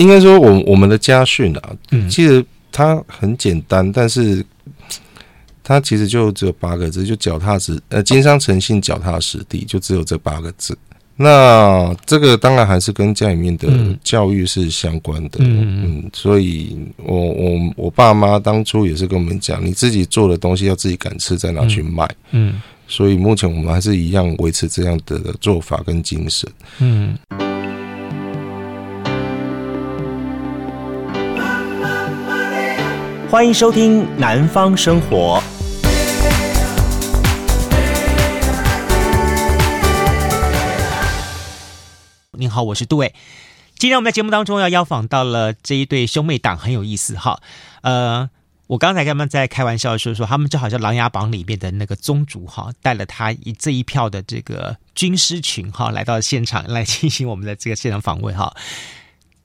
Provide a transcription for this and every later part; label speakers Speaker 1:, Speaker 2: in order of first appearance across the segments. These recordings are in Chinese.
Speaker 1: 应该说我，我我们的家训啊，嗯，其实它很简单，但是它其实就只有八个字，就脚踏实呃，经商诚信，脚踏实地，就只有这八个字。那这个当然还是跟家里面的教育是相关的，嗯，嗯，所以我我我爸妈当初也是跟我们讲，你自己做的东西要自己敢吃，再拿去卖，嗯，所以目前我们还是一样维持这样的做法跟精神，嗯。
Speaker 2: 欢迎收听《南方生活》。您好，我是杜伟。今天我们在节目当中要邀访到了这一对兄妹档，很有意思哈。呃，我刚才跟他们在开玩笑说说，他们就好像《琅琊榜》里面的那个宗主哈，带了他一这一票的这个军师群哈，来到现场来进行我们的这个现场访问哈。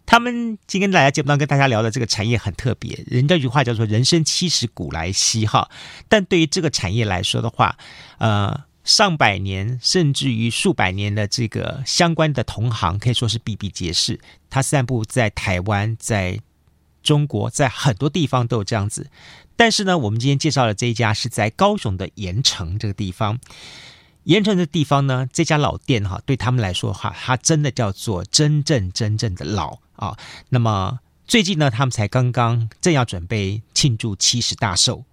Speaker 2: 他们今天来节目当中跟大家聊的这个产业很特别，人家有句话叫做“人生七十古来稀”哈，但对于这个产业来说的话，呃。上百年甚至于数百年的这个相关的同行可以说是比比皆是。它散布在台湾，在中国，在很多地方都有这样子。但是呢，我们今天介绍的这一家是在高雄的盐埕这个地方。盐城的地方呢，这家老店哈，对他们来说哈，它真的叫做真正真正的老啊。那么最近呢，他们才刚刚正要准备庆祝七十大寿。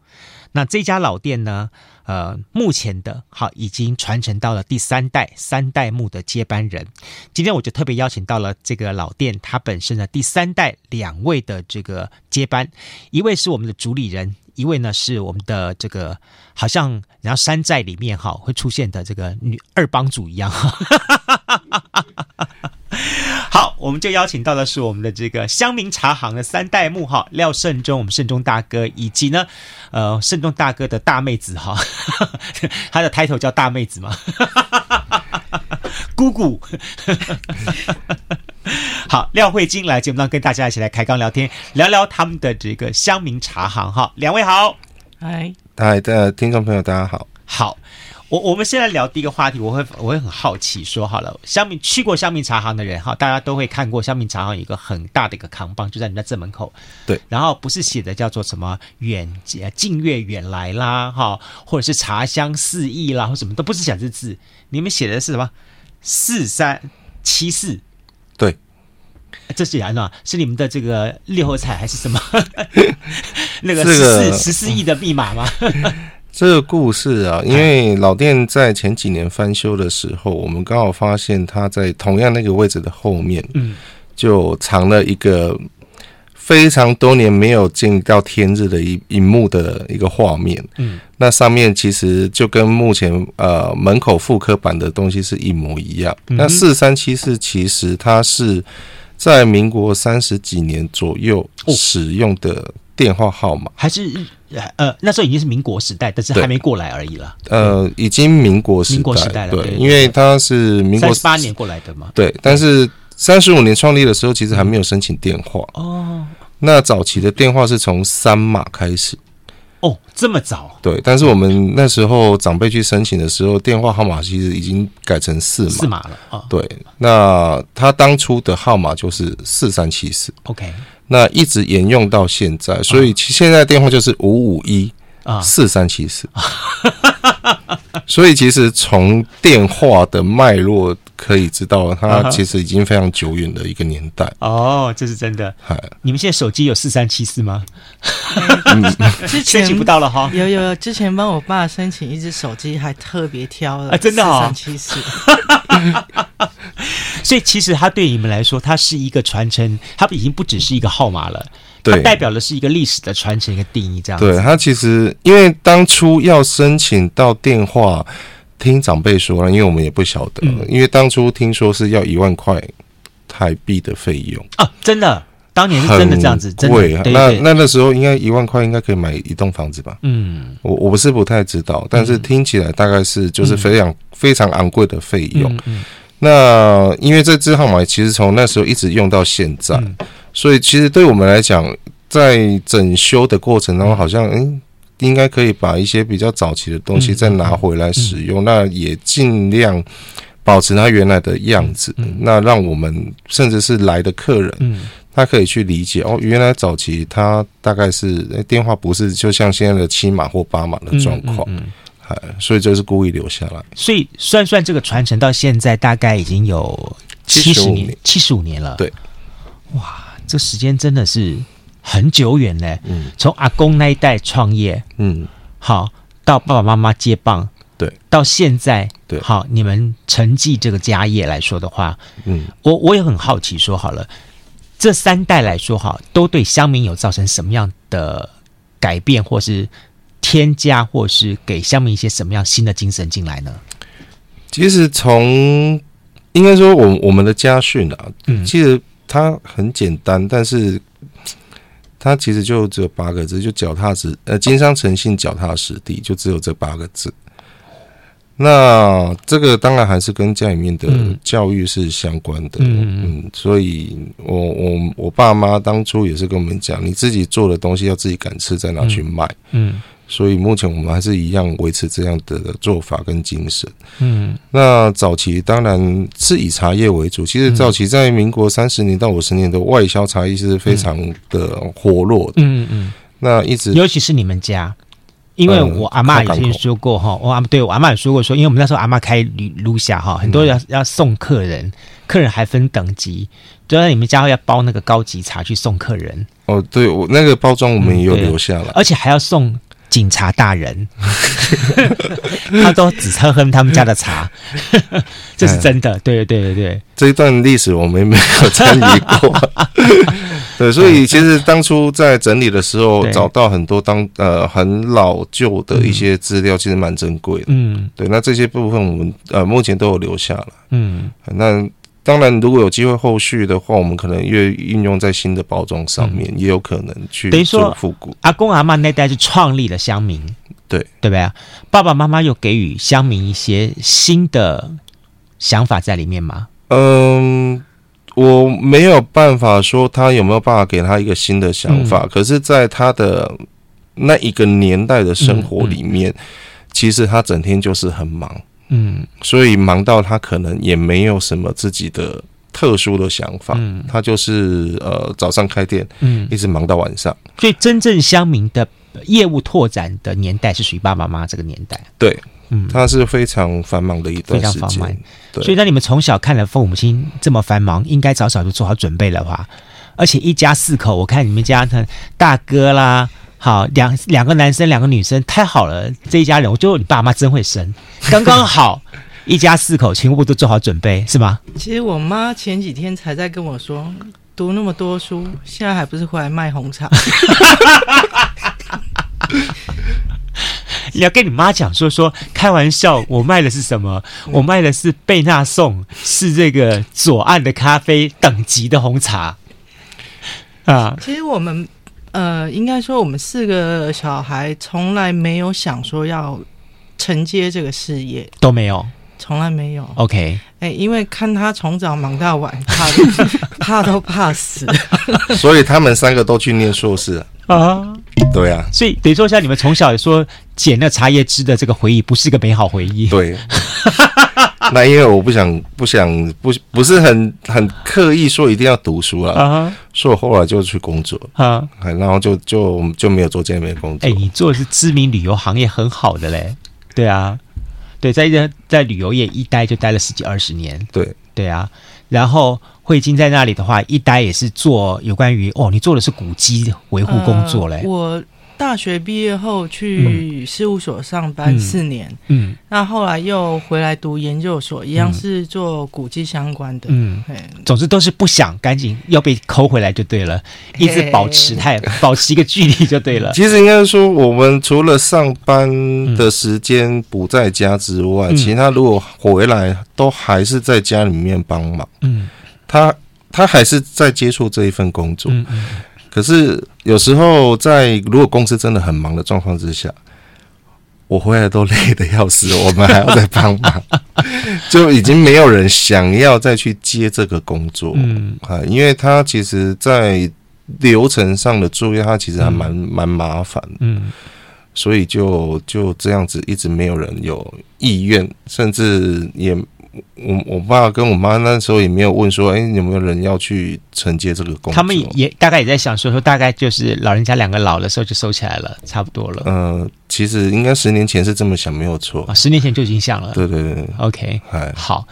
Speaker 2: 那这家老店呢，呃，目前的哈已经传承到了第三代，三代目的接班人。今天我就特别邀请到了这个老店，它本身的第三代两位的这个接班，一位是我们的主理人，一位呢是我们的这个好像然后山寨里面哈会出现的这个女二帮主一样。好，我们就邀请到的是我们的这个乡民茶行的三代目哈，廖胜忠，我们胜忠大哥，以及呢，呃，胜忠大哥的大妹子哈，他的 title 叫大妹子嘛，姑姑。好，廖慧晶来节目当中跟大家一起来开杠聊天，聊聊他们的这个乡民茶行哈，两位好，
Speaker 1: 嗨，嗨的听众朋友大家好，
Speaker 2: 好。我我们先来聊第一个话题，我会我会很好奇，说好了，乡民去过乡民茶行的人哈，大家都会看过乡民茶行有一个很大的一个扛棒，就在你的正门口。
Speaker 1: 对，
Speaker 2: 然后不是写的叫做什么远近月远来啦哈，或者是茶香四溢啦，或什么都不是写这字，你们写的是什么四三七四？
Speaker 1: 对，
Speaker 2: 这是什么？是你们的这个六合彩还是什么？那个十四十四亿的密码吗？
Speaker 1: 这个故事啊，因为老店在前几年翻修的时候，我们刚好发现它在同样那个位置的后面，嗯，就藏了一个非常多年没有见到天日的一一幕的一个画面，嗯，那上面其实就跟目前呃门口复刻版的东西是一模一样。那四三七四其实它是在民国三十几年左右使用的电话号码，
Speaker 2: 还是？呃，那时候已经是民国时代，但是还没过来而已了。
Speaker 1: 呃，已经民国时代，
Speaker 2: 民国时代了。对，
Speaker 1: 因为它是民
Speaker 2: 国十八年过来的嘛。
Speaker 1: 对，但是三十五年创立的时候，其实还没有申请电话。哦。那早期的电话是从三码开始。
Speaker 2: 哦，这么早？
Speaker 1: 对，但是我们那时候长辈去申请的时候，电话号码其实已经改成四码。四码了啊。对，那他当初的号码就是四三七四。OK。那一直沿用到现在，所以其现在电话就是五五一啊四三七四，所以其实从电话的脉络可以知道，它其实已经非常久远的一个年代。
Speaker 2: 哦，这是真的。你们现在手机有四三七四吗？
Speaker 3: 之前
Speaker 2: 申请不到了哈。
Speaker 3: 有有有，之前帮我爸申请一只手机，还特别挑了
Speaker 2: 啊，真的啊，
Speaker 3: 四三七四。
Speaker 2: 所以其实它对你们来说，它是一个传承，它已经不只是一个号码了，它代表的是一个历史的传承，一个定义这样子。
Speaker 1: 对，它其实因为当初要申请到电话，听长辈说了，因为我们也不晓得，嗯、因为当初听说是要一万块台币的费用。
Speaker 2: 啊，真的，当年是真的这样子，贵。
Speaker 1: 那那那时候应该一万块应该可以买一栋房子吧？嗯，我我不是不太知道，但是听起来大概是就是非常、嗯、非常昂贵的费用。那因为这支号码其实从那时候一直用到现在，嗯、所以其实对我们来讲，在整修的过程当中，好像嗯，应该可以把一些比较早期的东西再拿回来使用，嗯嗯、那也尽量保持它原来的样子，嗯、那让我们甚至是来的客人，他可以去理解哦，原来早期他大概是电话不是就像现在的七码或八码的状况，嗯，所以就是故意留下来。
Speaker 2: 所以算算这个传承到现在大概已经有七十年，七十五年了。
Speaker 1: 对，
Speaker 2: 哇，这时间真的是很久远嘞。嗯，从阿公那一代创业，嗯，好，到爸爸妈妈接棒，
Speaker 1: 对，
Speaker 2: 到现在，
Speaker 1: 对，
Speaker 2: 好，你们承继这个家业来说的话，嗯，我我也很好奇，说好了。这三代来说，哈，都对乡民有造成什么样的改变，或是添加，或是给乡民一些什么样新的精神进来呢？
Speaker 1: 其实从应该说，我我们的家训啊，嗯，其实它很简单，但是它其实就只有八个字，就脚踏实，呃，经商诚信，脚踏实地，就只有这八个字。那这个当然还是跟家里面的教育是相关的，嗯嗯，所以我我我爸妈当初也是跟我们讲，你自己做的东西要自己敢吃，再拿去卖，嗯，所以目前我们还是一样维持这样的做法跟精神，嗯，那早期当然是以茶叶为主，其实早期在民国三十年到五十年的外销茶叶是非常的活络的，嗯嗯，那一直
Speaker 2: 尤其是你们家。因为我阿嬷以前说过哈，我阿对我阿嬷也说过说，因为我们那时候阿嬷开旅路下哈，很多人要要送客人，客人还分等级，就在你们家要包那个高级茶去送客人。
Speaker 1: 哦，对，我那个包装我们也有留下来，
Speaker 2: 而且还要送警察大人，他都只喝喝他们家的茶，这是真的。对对对
Speaker 1: 这一段历史我们没有参与过。对，所以其实当初在整理的时候，找到很多当呃很老旧的一些资料，其实蛮珍贵的。嗯，对，那这些部分我们呃目前都有留下了。嗯，那当然如果有机会后续的话，我们可能越运用在新的包装上面，也有可能去做复古。
Speaker 2: 阿公阿嬷那代是创立了乡民，
Speaker 1: 对
Speaker 2: 对不对啊？爸爸妈妈又给予乡民一些新的想法在里面吗？嗯。
Speaker 1: 我没有办法说他有没有办法给他一个新的想法，嗯、可是，在他的那一个年代的生活里面，其实他整天就是很忙，嗯，所以忙到他可能也没有什么自己的特殊的想法，嗯，他就是呃早上开店，嗯，一直忙到晚上，
Speaker 2: 所以真正乡民的业务拓展的年代是属于爸爸妈妈这个年代，
Speaker 1: 对。嗯，他是非常繁忙的一段时间，
Speaker 2: 对。所以，当你们从小看了父母亲这么繁忙，应该早早就做好准备了吧？而且一家四口，我看你们家的大哥啦，好两两个男生，两个女生，太好了！这一家人，我觉得你爸妈真会生，刚刚好，一家四口全部都做好准备，是吗？
Speaker 3: 其实我妈前几天才在跟我说，读那么多书，现在还不是回来卖红茶。
Speaker 2: 你要跟你妈讲说说，开玩笑，我卖的是什么？我卖的是贝纳颂，是这个左岸的咖啡等级的红茶啊。
Speaker 3: 其实我们呃，应该说我们四个小孩从来没有想说要承接这个事业，
Speaker 2: 都没有，
Speaker 3: 从来没有。
Speaker 2: OK，
Speaker 3: 哎、欸，因为看他从早忙到晚，怕都 怕都怕死，
Speaker 1: 所以他们三个都去念硕士啊。对啊，
Speaker 2: 所以等于说，像你们从小说捡那茶叶汁的这个回忆，不是一个美好回忆。
Speaker 1: 对，那因为我不想、不想、不不是很很刻意说一定要读书了啊，uh huh. 所以我后来就去工作啊，uh huh. 然后就就就没有做这边工作。
Speaker 2: 哎、欸，你做的是知名旅游行业，很好的嘞。对啊，对，在在在旅游业一待就待了十几二十年。
Speaker 1: 对
Speaker 2: 对啊，然后。慧晶在那里的话，一待也是做有关于哦，你做的是古迹维护工作嘞。
Speaker 3: 呃，我大学毕业后去事务所上班四年，嗯，嗯，那后来又回来读研究所，一样是做古迹相关的，嗯，嘿。
Speaker 2: 总之都是不想赶紧要被抠回来就对了，一直保持态保持一个距离就对了。
Speaker 1: 其实应该说，我们除了上班的时间不在家之外，嗯，其他如果回来都还是在家里面帮忙，嗯。他他还是在接触这一份工作，嗯嗯、可是有时候在如果公司真的很忙的状况之下，我回来都累得要死，我们还要再帮忙，就已经没有人想要再去接这个工作，嗯。啊，因为他其实，在流程上的作业，他其实还蛮蛮、嗯、麻烦，嗯，所以就就这样子，一直没有人有意愿，甚至也。我我爸跟我妈那时候也没有问说，哎，有没有人要去承接这个工作？
Speaker 2: 他们也大概也在想说，说大概就是老人家两个老的时候就收起来了，差不多了。
Speaker 1: 嗯、呃，其实应该十年前是这么想，没有错。
Speaker 2: 啊，十年前就已经想了。
Speaker 1: 对对对
Speaker 2: ，OK，好，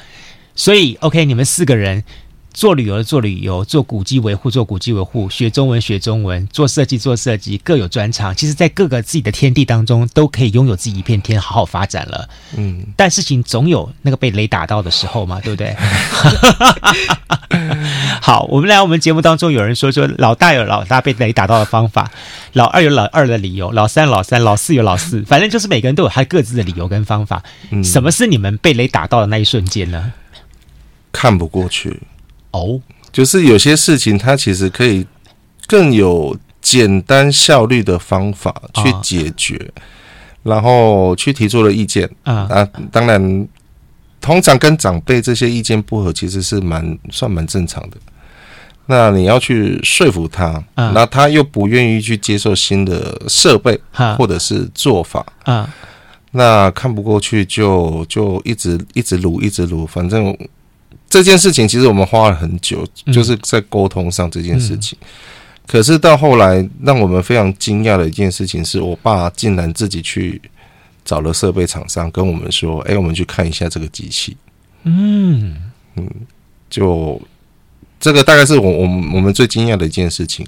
Speaker 2: 所以 OK，你们四个人。做旅游的做旅游，做古迹维护做古迹维护，学中文学中文，做设计做设计，各有专长。其实，在各个自己的天地当中，都可以拥有自己一片天，好好发展了。嗯，但事情总有那个被雷打到的时候嘛，对不对？好，我们来我们节目当中有人说说，老大有老大被雷打到的方法，老二有老二的理由，老三老三，老四有老四，反正就是每个人都有他各自的理由跟方法。嗯，什么是你们被雷打到的那一瞬间呢？
Speaker 1: 看不过去。
Speaker 2: 哦，
Speaker 1: 就是有些事情，它其实可以更有简单效率的方法去解决，哦、然后去提出了意见。啊、嗯，啊，当然，通常跟长辈这些意见不合，其实是蛮算蛮正常的。那你要去说服他，嗯、那他又不愿意去接受新的设备或者是做法，啊、嗯，那看不过去就就一直一直撸一直撸，反正。这件事情其实我们花了很久，就是在沟通上这件事情。嗯、可是到后来，让我们非常惊讶的一件事情是，我爸竟然自己去找了设备厂商，跟我们说：“哎，我们去看一下这个机器。”嗯嗯，就这个大概是我我们我们最惊讶的一件事情。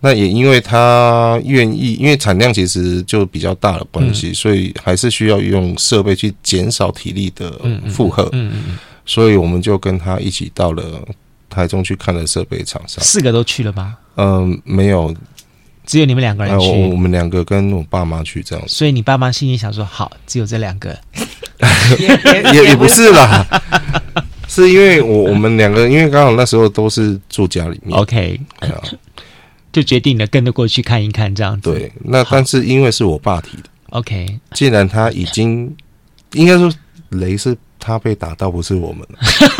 Speaker 1: 那也因为他愿意，因为产量其实就比较大的关系，嗯、所以还是需要用设备去减少体力的负荷。嗯嗯。嗯嗯所以我们就跟他一起到了台中去看了设备厂商。四
Speaker 2: 个都去了吗？
Speaker 1: 嗯，没有，
Speaker 2: 只有你们两个人去。
Speaker 1: 我们两个跟我爸妈去这样子。
Speaker 2: 所以你爸妈心里想说：好，只有这两个，
Speaker 1: 也也不是啦，是因为我我们两个，因为刚好那时候都是住家里面
Speaker 2: ，OK，就决定了跟着过去看一看这样子。
Speaker 1: 对，那但是因为是我爸提的
Speaker 2: ，OK，
Speaker 1: 既然他已经应该说雷是。他被打到不是我们，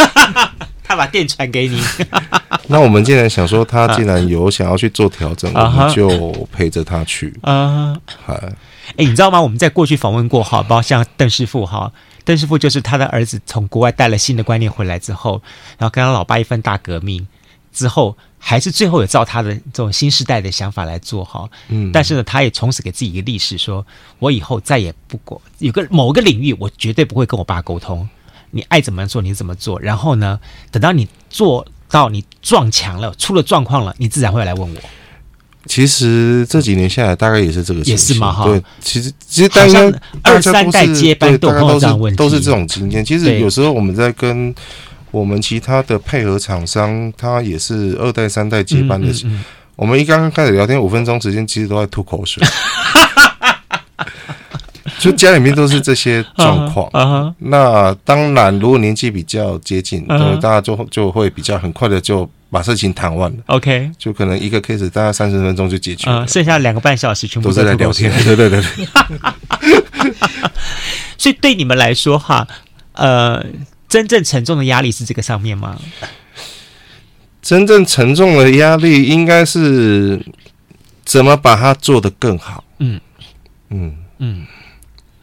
Speaker 2: 他把电传给你。
Speaker 1: 那我们既然想说他既然有想要去做调整，我们就陪着他去。啊，
Speaker 2: 哎，你知道吗？我们在过去访问过哈，包括像邓师傅哈，邓师傅就是他的儿子从国外带了新的观念回来之后，然后跟他老爸一番大革命之后。还是最后有照他的这种新时代的想法来做哈，嗯，但是呢，他也从此给自己一个历史，说我以后再也不管有个某个领域，我绝对不会跟我爸沟通，你爱怎么做你怎么做，然后呢，等到你做到你撞墙了，出了状况了，你自然会来问我。
Speaker 1: 其实这几年下来，大概也是这个情况，
Speaker 2: 也是嘛哈。
Speaker 1: 对，其实其实大家
Speaker 2: 二三代接班都碰到这样问题，
Speaker 1: 都是这种经验。其实有时候我们在跟。我们其他的配合厂商，他也是二代、三代接班的。嗯嗯嗯、我们一刚刚开始聊天，五分钟时间其实都在吐口水，就家里面都是这些状况。Uh uh huh、那当然，如果年纪比较接近，对、uh 大家就就会比较很快的就把事情谈完了。OK，就可能一个 case 大概三十分钟就解决了，uh,
Speaker 2: 剩下两个半小时全部
Speaker 1: 都在聊天。对对对对，
Speaker 2: 所以对你们来说，哈，呃。真正沉重的压力是这个上面吗？
Speaker 1: 真正沉重的压力应该是怎么把它做得更好。嗯嗯嗯，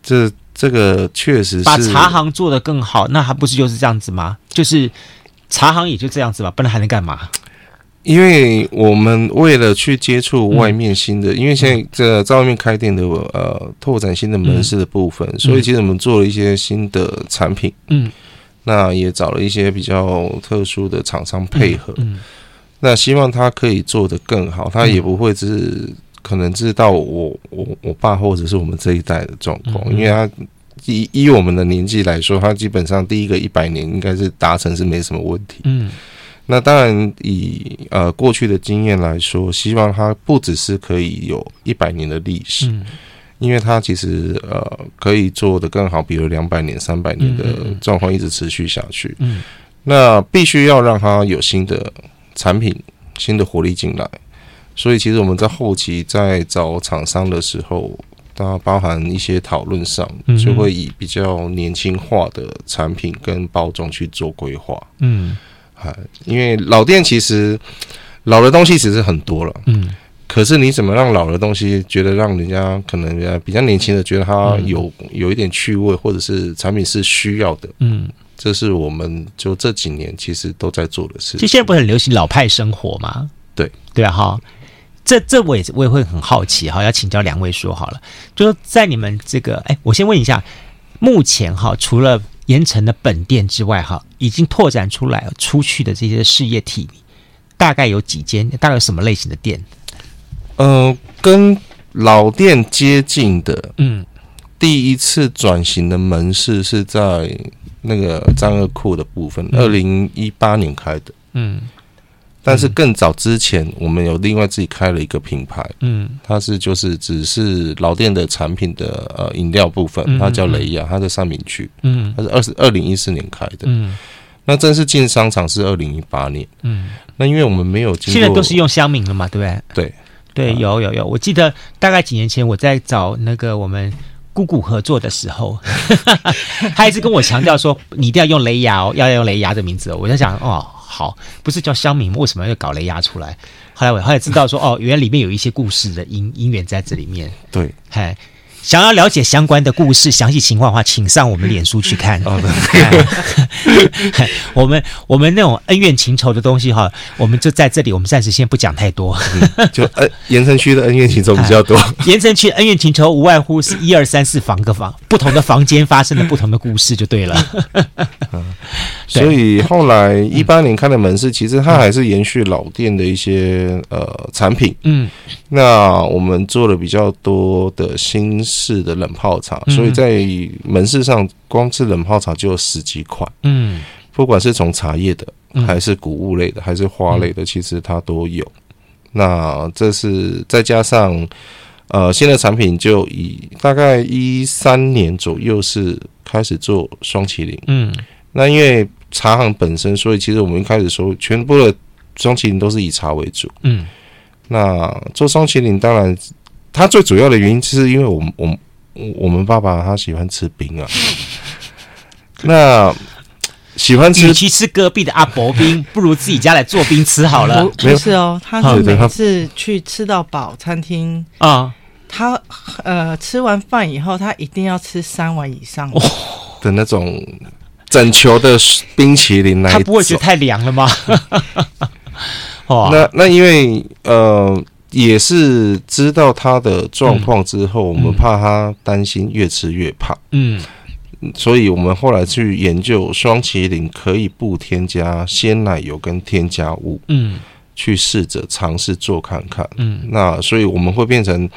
Speaker 1: 这这个确实是
Speaker 2: 把茶行做得更好，那还不是就是这样子吗？就是茶行也就这样子吧，不然还能干嘛？
Speaker 1: 因为我们为了去接触外面新的，嗯、因为现在这在外面开店的呃拓展新的门市的部分，嗯、所以其实我们做了一些新的产品。嗯。那也找了一些比较特殊的厂商配合，嗯嗯、那希望他可以做得更好，他也不会只是可能知道我我我爸或者是我们这一代的状况，嗯、因为他以以我们的年纪来说，他基本上第一个一百年应该是达成是没什么问题。嗯，那当然以呃过去的经验来说，希望他不只是可以有一百年的历史。嗯因为它其实呃可以做的更好，比如两百年、三百年的状况一直持续下去。嗯，嗯，那必须要让它有新的产品、新的活力进来。所以其实我们在后期在找厂商的时候，它包含一些讨论上，就会以比较年轻化的产品跟包装去做规划。嗯，啊，因为老店其实老的东西其实很多了。嗯。可是你怎么让老的东西觉得让人家可能比较年轻的觉得它有有一点趣味，或者是产品是需要的？嗯，这是我们就这几年其实都在做的事情。
Speaker 2: 其实现在不是很流行老派生活吗？
Speaker 1: 对
Speaker 2: 对啊，哈，这这我也我也会很好奇哈，要请教两位说好了，就是在你们这个，哎，我先问一下，目前哈，除了盐城的本店之外，哈，已经拓展出来出去的这些事业体，大概有几间？大概有什么类型的店？
Speaker 1: 呃，跟老店接近的，
Speaker 2: 嗯，
Speaker 1: 第一次转型的门市是在那个张二库的部分，二零一八年开的，
Speaker 2: 嗯。
Speaker 1: 但是更早之前，我们有另外自己开了一个品牌，
Speaker 2: 嗯，
Speaker 1: 它是就是只是老店的产品的呃饮料部分，它叫雷亚，它在三明区，
Speaker 2: 嗯，
Speaker 1: 它是二十二零一四年开的，
Speaker 2: 嗯，
Speaker 1: 那正式进商场是二零一八年，
Speaker 2: 嗯，
Speaker 1: 那因为我们没有经过，
Speaker 2: 现在都是用香茗了嘛，对不对？
Speaker 1: 对
Speaker 2: 对，有有有，我记得大概几年前我在找那个我们姑姑合作的时候，他一直跟我强调说，你一定要用雷牙哦，要用雷牙的名字哦，我在想哦。好，不是叫乡民，为什么要搞雷牙出来？后来我后来知道说，哦，原来里面有一些故事的因因缘在这里面。
Speaker 1: 对，
Speaker 2: 嗨。想要了解相关的故事、详细情况的话，请上我们脸书去看。
Speaker 1: 哦，
Speaker 2: 我们我们那种恩怨情仇的东西哈，我们就在这里，我们暂时先不讲太多。
Speaker 1: 嗯、就呃，盐城区的恩怨情仇比较多。
Speaker 2: 盐城区恩怨情仇无外乎是一二三四房个房不同的房间发生了不同的故事就对了。
Speaker 1: 嗯、所以后来一八年开的门市，其实它还是延续老店的一些呃产品。
Speaker 2: 嗯，
Speaker 1: 那我们做了比较多的新。式的冷泡茶，所以在门市上，光是冷泡茶就有十几款。
Speaker 2: 嗯，
Speaker 1: 不管是从茶叶的，还是谷物类的，还是花类的，其实它都有。那这是再加上呃新的产品，就以大概一三年左右是开始做双麒麟。
Speaker 2: 嗯，
Speaker 1: 那因为茶行本身，所以其实我们一开始说全部的双麒麟都是以茶为主。
Speaker 2: 嗯，
Speaker 1: 那做双麒麟当然。他最主要的原因，是因为我们我我们爸爸他喜欢吃冰啊，那喜欢吃，
Speaker 2: 与其吃隔壁的阿伯冰，不如自己家来做冰吃好了。
Speaker 3: 不，不是哦，他是每次去吃到饱餐厅啊，他呃吃完饭以后，他一定要吃三碗以上。
Speaker 1: 的那种整球的冰淇淋来，
Speaker 2: 他不会觉得太凉了吗？
Speaker 1: 哦，那那因为呃。也是知道他的状况之后，我们怕他担心越吃越胖，
Speaker 2: 嗯，
Speaker 1: 所以我们后来去研究双麒麟可以不添加鲜奶油跟添加物，
Speaker 2: 嗯，
Speaker 1: 去试着尝试做看看，
Speaker 2: 嗯，
Speaker 1: 那所以我们会变成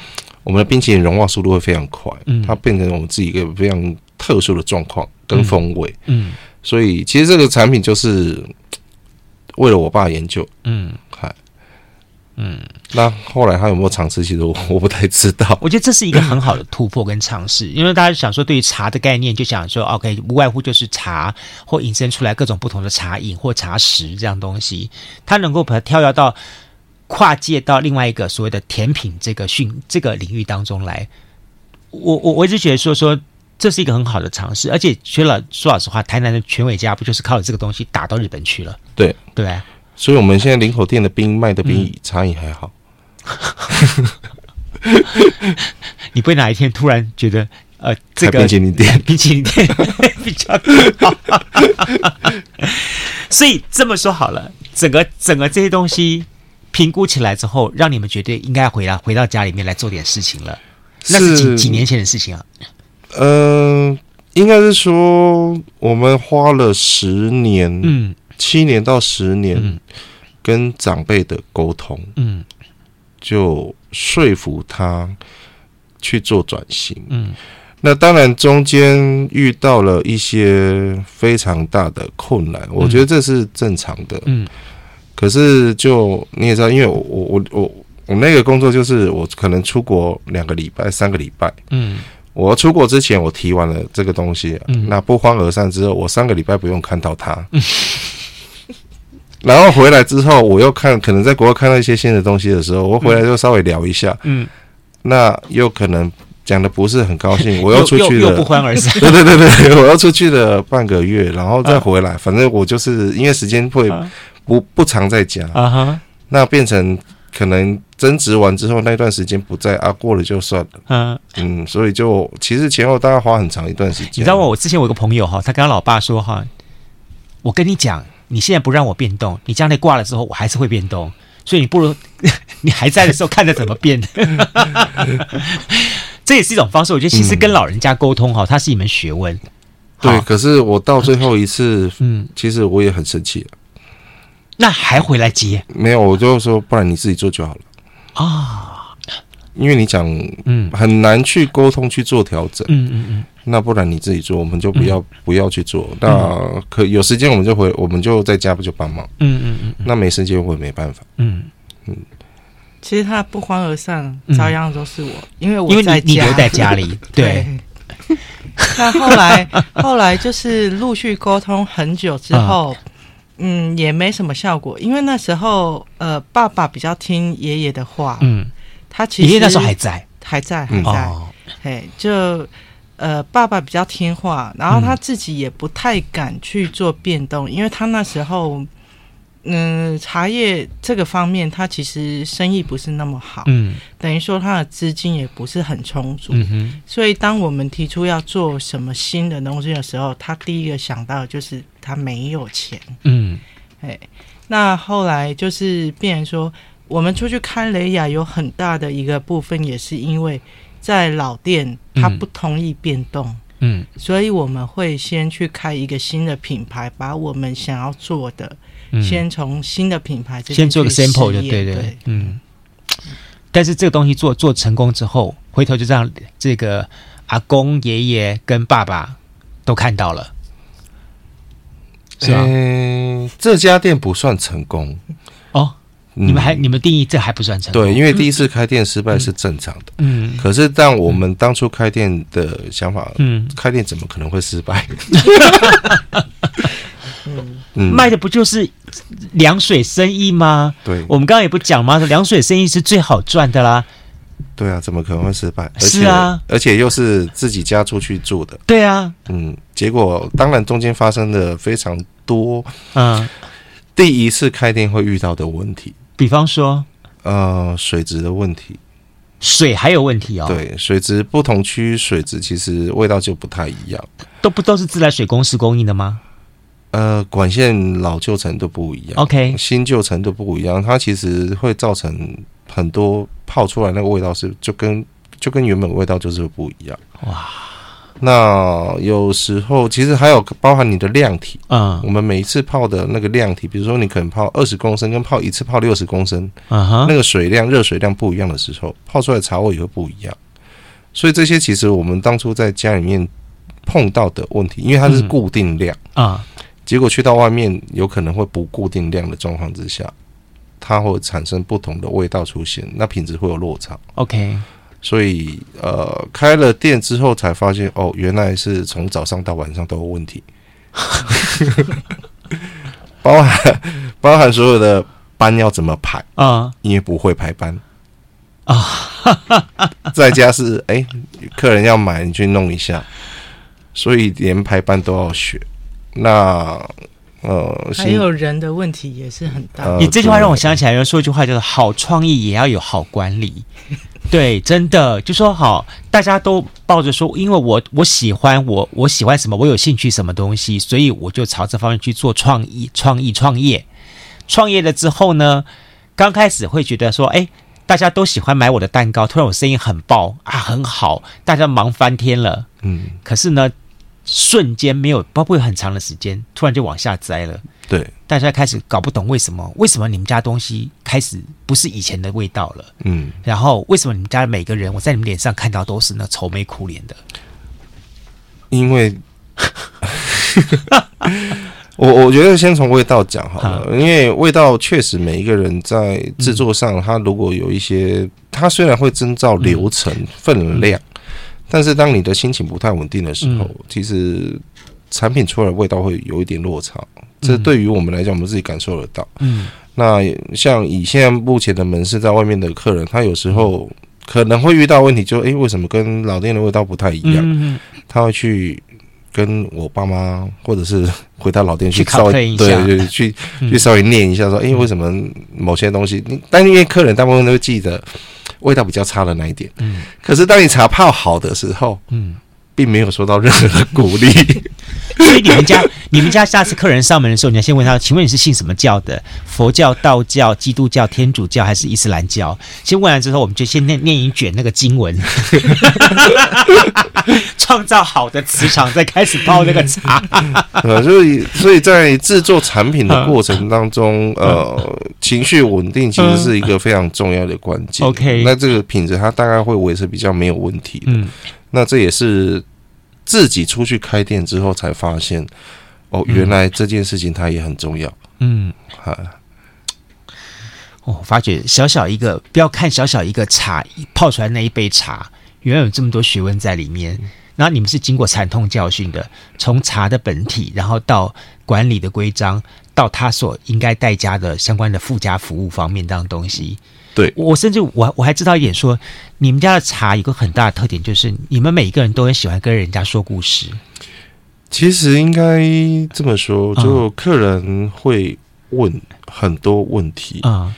Speaker 1: 我们的冰淇淋融化速度会非常快，
Speaker 2: 嗯，
Speaker 1: 它变成我们自己一个非常特殊的状况跟风味，
Speaker 2: 嗯，
Speaker 1: 所以其实这个产品就是为了我爸研究，
Speaker 2: 嗯，
Speaker 1: 嗨。
Speaker 2: 嗯，
Speaker 1: 那后来他有没有尝试？其实我 我不太知道。
Speaker 2: 我觉得这是一个很好的突破跟尝试，因为大家想说，对于茶的概念，就想说，OK，无外乎就是茶，或引申出来各种不同的茶饮或茶食这样东西，它能够把它跳跃到跨界到另外一个所谓的甜品这个训这个领域当中来。我我我一直觉得说说这是一个很好的尝试，而且说了说老实话，台南的全伟家不就是靠着这个东西打到日本去了？
Speaker 1: 对
Speaker 2: 对。
Speaker 1: 所以，我们现在林口店的冰卖的比茶饮还好。
Speaker 2: 你不会哪一天突然觉得，呃，这个
Speaker 1: 冰淇淋店，
Speaker 2: 冰淇淋店 比较好。所以这么说好了，整个整个这些东西评估起来之后，让你们觉得应该回来回到家里面来做点事情了。那是几几年前的事情啊？
Speaker 1: 嗯，应该是说我们花了十年，
Speaker 2: 嗯。
Speaker 1: 七年到十年，跟长辈的沟通，
Speaker 2: 嗯，
Speaker 1: 就说服他去做转型，
Speaker 2: 嗯，
Speaker 1: 那当然中间遇到了一些非常大的困难，我觉得这是正常的，
Speaker 2: 嗯，
Speaker 1: 可是就你也知道，因为我我我我那个工作就是我可能出国两个礼拜、三个礼拜，
Speaker 2: 嗯，
Speaker 1: 我出国之前我提完了这个东西，嗯，那不欢而散之后，我三个礼拜不用看到他，嗯。然后回来之后，我又看，可能在国外看到一些新的东西的时候，我回来就稍微聊一下，
Speaker 2: 嗯，
Speaker 1: 那又可能讲的不是很高兴，我又出去了，
Speaker 2: 又，又不欢而散，
Speaker 1: 对对对对，我又出去了半个月，然后再回来，啊、反正我就是因为时间会不不常在家。
Speaker 2: 啊哈，
Speaker 1: 那变成可能争执完之后那段时间不在啊，过了就算了，
Speaker 2: 嗯
Speaker 1: 嗯，所以就其实前后大概花很长一段时间。
Speaker 2: 你知道吗，我之前我有个朋友哈，他跟他老爸说哈。我跟你讲，你现在不让我变动，你将来挂了之后，我还是会变动。所以你不如 你还在的时候看着怎么变。这也是一种方式。我觉得其实跟老人家沟通哈，它是一门学问。
Speaker 1: 对，可是我到最后一次，嗯，其实我也很生气。
Speaker 2: 那还回来接？
Speaker 1: 没有，我就说，不然你自己做就好了啊。因为你讲，嗯，很难去沟通去做调整，嗯嗯嗯。那不然你自己做，我们就不要不要去做。那可有时间我们就回，我们就在家不就帮忙？嗯嗯嗯。那没时间我也没办法。嗯
Speaker 3: 嗯。其实他不欢而散，照样都是我，因为我在
Speaker 2: 家，你留在家里。对。
Speaker 3: 那后来后来就是陆续沟通很久之后，嗯，也没什么效果，因为那时候呃，爸爸比较听爷爷的话，嗯。他其实
Speaker 2: 爷爷那时候还在，
Speaker 3: 还在，还在。哎、嗯，就呃，爸爸比较听话，然后他自己也不太敢去做变动，嗯、因为他那时候，嗯、呃，茶叶这个方面，他其实生意不是那么好，嗯，等于说他的资金也不是很充足。所以当我们提出要做什么新的东西的时候，他第一个想到就是他没有钱，嗯，哎，那后来就是变成说。我们出去开雷亚有很大的一个部分，也是因为在老店他不同意变动，嗯，嗯，所以我们会先去开一个新的品牌，把我们想要做的，嗯、先从新的品牌
Speaker 2: 先做个 sample 就对对，对嗯。但是这个东西做做成功之后，回头就让这个阿公、爷爷跟爸爸都看到了，
Speaker 1: 是吧？嗯，这家店不算成功
Speaker 2: 哦。你们还你们定义这还不算成功？
Speaker 1: 对，因为第一次开店失败是正常的。嗯，可是但我们当初开店的想法，嗯，开店怎么可能会失败？
Speaker 2: 嗯，卖的不就是凉水生意吗？
Speaker 1: 对，
Speaker 2: 我们刚刚也不讲吗？凉水生意是最好赚的啦。
Speaker 1: 对啊，怎么可能会失败？
Speaker 2: 是啊，
Speaker 1: 而且又是自己家出去住的。
Speaker 2: 对啊，
Speaker 1: 嗯，结果当然中间发生的非常多。嗯，第一次开店会遇到的问题。
Speaker 2: 比方说，
Speaker 1: 呃，水质的问题，
Speaker 2: 水还有问题哦。
Speaker 1: 对，水质不同区域水质其实味道就不太一样。
Speaker 2: 都不都是自来水公司供应的吗？
Speaker 1: 呃，管线老旧程度不一样
Speaker 2: ，OK，
Speaker 1: 新旧程度不一样，它其实会造成很多泡出来那个味道是就跟就跟原本味道就是不一样。哇。那有时候其实还有包含你的量体啊，我们每一次泡的那个量体，比如说你可能泡二十公升，跟泡一次泡六十公升，啊，那个水量、热水量不一样的时候，泡出来的茶味也会不一样。所以这些其实我们当初在家里面碰到的问题，因为它是固定量啊，结果去到外面有可能会不固定量的状况之下，它会产生不同的味道出现，那品质会有落差。
Speaker 2: OK。
Speaker 1: 所以，呃，开了店之后才发现，哦，原来是从早上到晚上都有问题，包含包含所有的班要怎么排啊？因为不会排班啊，在家是哎、欸，客人要买你去弄一下，所以连排班都要学。那呃，
Speaker 3: 还有人的问题也是很大。
Speaker 2: 呃、你这句话让我想起来，有人说一句话，叫做“好创意也要有好管理”。对，真的就说好，大家都抱着说，因为我我喜欢我我喜欢什么，我有兴趣什么东西，所以我就朝这方面去做创意、创意、创业。创业了之后呢，刚开始会觉得说，哎，大家都喜欢买我的蛋糕，突然我生意很爆啊，很好，大家忙翻天了。嗯，可是呢。瞬间没有，包括很长的时间，突然就往下栽了。
Speaker 1: 对，
Speaker 2: 大家开始搞不懂为什么，为什么你们家东西开始不是以前的味道了？嗯，然后为什么你们家每个人，我在你们脸上看到都是那愁眉苦脸的？
Speaker 1: 因为，我我觉得先从味道讲好了，因为味道确实每一个人在制作上，他如果有一些，他虽然会遵照流程、分量。但是当你的心情不太稳定的时候，嗯、其实产品出来的味道会有一点落差。嗯、这对于我们来讲，我们自己感受得到。嗯，那像以现在目前的门市，在外面的客人，他有时候可能会遇到问题就，就诶，为什么跟老店的味道不太一样？嗯、他会去跟我爸妈，或者是回到老店去稍微对对去去稍微念一下，说，诶，为什么某些东西？你但因为客人大部分都会记得。味道比较差的那一点，嗯，可是当你茶泡好的时候，嗯，并没有收到任何的鼓励。
Speaker 2: 所以你们家，你们家下次客人上门的时候，你要先问他，请问你是信什么教的？佛教、道教、基督教、天主教还是伊斯兰教？先问完之后，我们就先念念一卷那个经文，创造好的磁场，再开始泡那个茶。
Speaker 1: 呃，所以所以在制作产品的过程当中，呃，情绪稳定其实是一个非常重要的关键。
Speaker 2: OK，
Speaker 1: 那这个品质它大概会维持比较没有问题的。嗯，那这也是。自己出去开店之后才发现，哦，原来这件事情它也很重要。嗯，哈，
Speaker 2: 哦，发觉小小一个，不要看小小一个茶泡出来那一杯茶，原来有这么多学问在里面。然后你们是经过惨痛教训的，从茶的本体，然后到管理的规章，到它所应该带加的相关的附加服务方面这样东西。
Speaker 1: 对，
Speaker 2: 我甚至我我还知道一点说，说你们家的茶有个很大的特点，就是你们每一个人都很喜欢跟人家说故事。
Speaker 1: 其实应该这么说，就客人会问很多问题啊，嗯、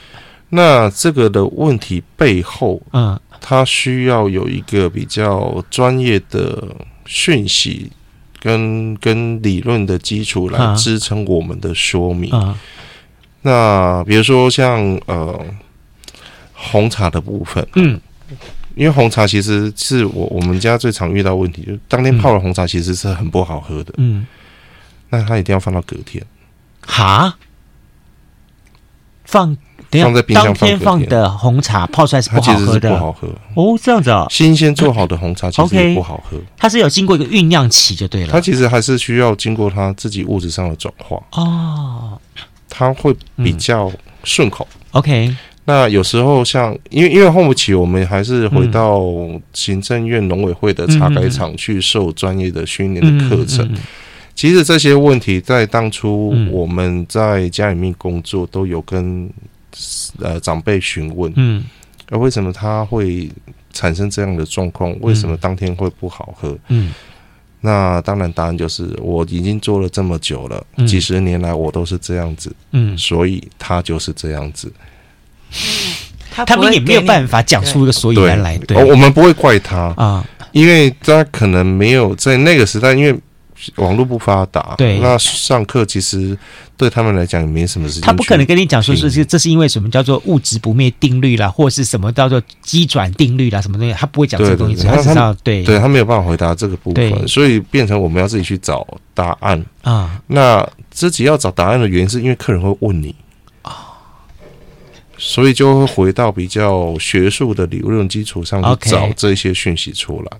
Speaker 1: 那这个的问题背后，嗯，他需要有一个比较专业的讯息跟跟理论的基础来支撑我们的说明。嗯嗯、那比如说像呃。红茶的部分，嗯，因为红茶其实是我我们家最常遇到问题，就是当天泡的红茶其实是很不好喝的，嗯，那它一定要放到隔天，
Speaker 2: 哈，放
Speaker 1: 放在冰箱，
Speaker 2: 当天放的红茶泡出来是不好喝的，
Speaker 1: 不好喝。
Speaker 2: 哦，这样子啊，
Speaker 1: 新鲜做好的红茶其实也不好喝，
Speaker 2: 它是有经过一个酝酿期就对了，
Speaker 1: 它其实还是需要经过它自己物质上的转化。哦，它会比较顺口
Speaker 2: ，OK。
Speaker 1: 那有时候像，因为因为后不起，我们还是回到行政院农委会的茶改厂去受专业的训练的课程。其实这些问题在当初我们在家里面工作都有跟呃长辈询问，嗯，而为什么他会产生这样的状况？为什么当天会不好喝？嗯，那当然答案就是我已经做了这么久了，几十年来我都是这样子，嗯，所以他就是这样子。
Speaker 2: 他他们也没有办法讲出一个所以然来，对，
Speaker 1: 我们不会怪他啊，因为他可能没有在那个时代，因为网络不发达，
Speaker 2: 对，
Speaker 1: 那上课其实对他们来讲也没什么事情。
Speaker 2: 他不可能跟你讲说是这这是因为什么叫做物质不灭定律啦，或是什么叫做机转定律啦，什么东西，他不会讲这个东西，他只知道对，
Speaker 1: 对他没有办法回答这个部分，所以变成我们要自己去找答案。啊。那自己要找答案的原因是因为客人会问你。所以就会回到比较学术的理论基础上去找这些讯息出来。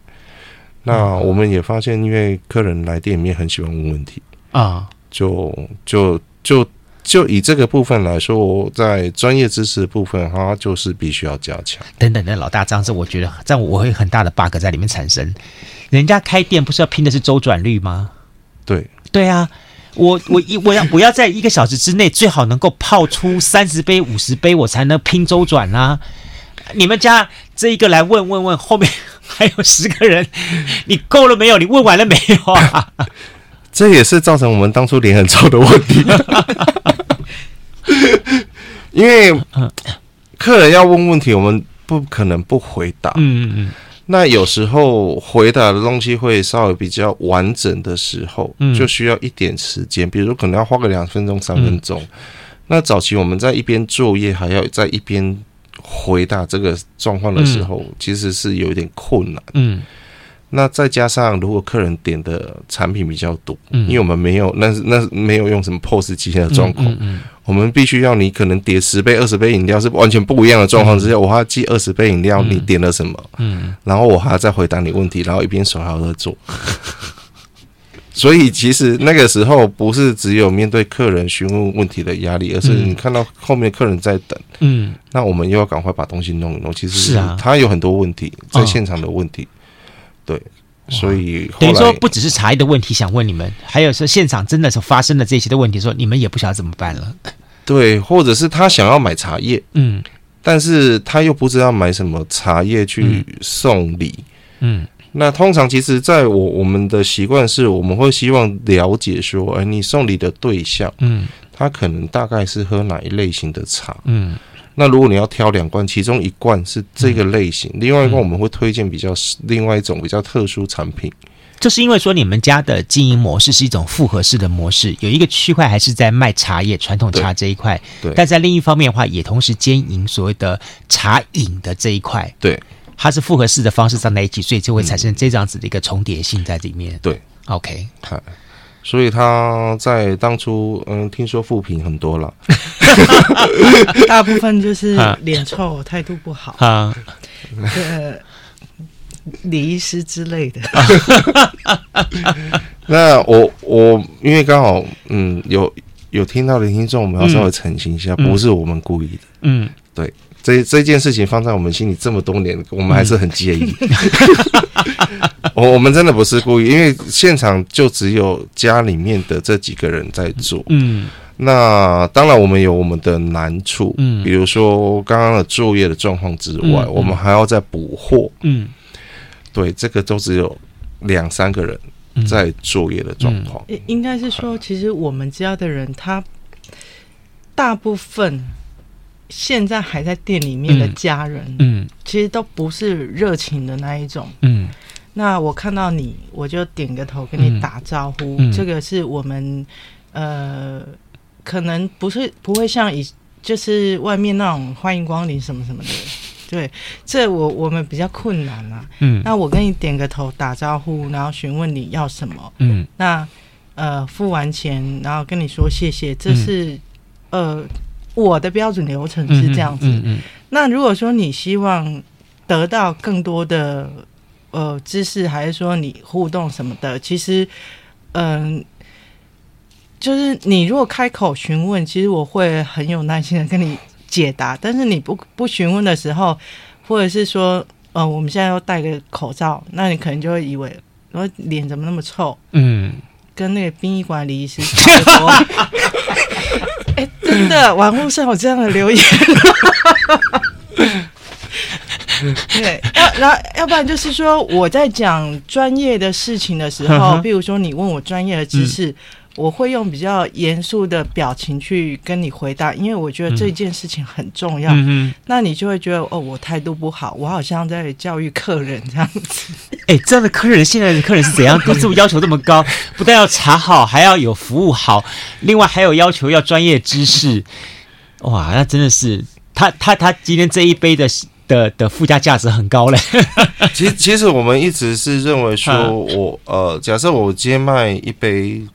Speaker 1: 那我们也发现，因为客人来店里面很喜欢问问题啊，就就就就以这个部分来说，在专业知识的部分，它就是必须要加强。
Speaker 2: 等等的，老大，这样子我觉得这样我会很大的 bug 在里面产生。人家开店不是要拼的是周转率吗？
Speaker 1: 对，
Speaker 2: 对啊。我我一我要我要在一个小时之内最好能够泡出三十杯五十杯，我才能拼周转啊！你们家这一个来问问问，后面 还有十个人，你够了没有？你问完了没有啊？
Speaker 1: 这也是造成我们当初脸很臭的问题，因为客人要问问题，我们不可能不回答。嗯嗯嗯。那有时候回答的东西会稍微比较完整的时候，就需要一点时间，比如说可能要花个两分钟、三分钟。那早期我们在一边作业，还要在一边回答这个状况的时候，其实是有一点困难。嗯。那再加上，如果客人点的产品比较多，嗯，因为我们没有，那是那是没有用什么 POS 机的状况，嗯，我们必须要你可能点十杯、二十杯饮料是完全不一样的状况之下，我还要记二十杯饮料你点了什么，嗯，然后我还要再回答你问题，然后一边手还要在做，所以其实那个时候不是只有面对客人询问问题的压力，而是你看到后面客人在等，嗯，那我们又要赶快把东西弄一弄，其实是他有很多问题在现场的问题。对，所以
Speaker 2: 等于说不只是茶叶的问题想问你们，还有说现场真的是发生了这些的问题，说你们也不晓得怎么办了。
Speaker 1: 对，或者是他想要买茶叶，嗯，但是他又不知道买什么茶叶去送礼，嗯，那通常其实在我我们的习惯是，我们会希望了解说，哎，你送礼的对象，嗯，他可能大概是喝哪一类型的茶，嗯。那如果你要挑两罐，其中一罐是这个类型，嗯、另外一罐我们会推荐比较另外一种比较特殊产品，
Speaker 2: 就是因为说你们家的经营模式是一种复合式的模式，有一个区块还是在卖茶叶传统茶这一块，
Speaker 1: 对，
Speaker 2: 但在另一方面的话，也同时兼营所谓的茶饮的这一块，
Speaker 1: 对，
Speaker 2: 它是复合式的方式站在一起，所以就会产生这样子的一个重叠性在里面。
Speaker 1: 嗯、对
Speaker 2: ，OK，
Speaker 1: 好，所以他在当初，嗯，听说负评很多了，
Speaker 3: 大部分就是脸臭、态度不好。啊，呃。李医师之类的，
Speaker 1: 那我我因为刚好嗯有有听到的听众，我们要稍微澄清一下，嗯、不是我们故意的，嗯，对，这这件事情放在我们心里这么多年，我们还是很介意。我、嗯、我们真的不是故意，因为现场就只有家里面的这几个人在做，嗯，那当然我们有我们的难处，嗯，比如说刚刚的作业的状况之外，嗯、我们还要再补货，嗯。对，这个都只有两三个人在作业的状况。
Speaker 3: 应、嗯嗯、应该是说，其实我们家的人，他大部分现在还在店里面的家人，嗯，嗯其实都不是热情的那一种。嗯，那我看到你，我就点个头跟你打招呼。嗯、这个是我们呃，可能不是不会像以就是外面那种欢迎光临什么什么的。对，这我我们比较困难啊。嗯，那我跟你点个头，打招呼，然后询问你要什么。嗯，那呃付完钱，然后跟你说谢谢，这是、嗯、呃我的标准流程是这样子。嗯，嗯，嗯，那如果说你希望得到更多的呃知识，还是说你互动什么的，其实嗯、呃，就是你如果开口询问，其实我会很有耐心的跟你。解答，但是你不不询问的时候，或者是说，呃，我们现在要戴个口罩，那你可能就会以为，我脸怎么那么臭？嗯，跟那个殡仪馆李医师差不多。哎、欸，真的，网络上有这样的留言。对，要然后要不然就是说，我在讲专业的事情的时候，比如说你问我专业的知识。嗯我会用比较严肃的表情去跟你回答，因为我觉得这件事情很重要。嗯、那你就会觉得哦，我态度不好，我好像在教育客人这样子。
Speaker 2: 哎，这样的客人，现在的客人是怎样？都这么要求这么高，不但要茶好，还要有服务好，另外还有要求要专业知识。哇，那真的是他他他今天这一杯的的的附加价值很高嘞。
Speaker 1: 其实其实我们一直是认为说我呃，假设我今天卖一杯。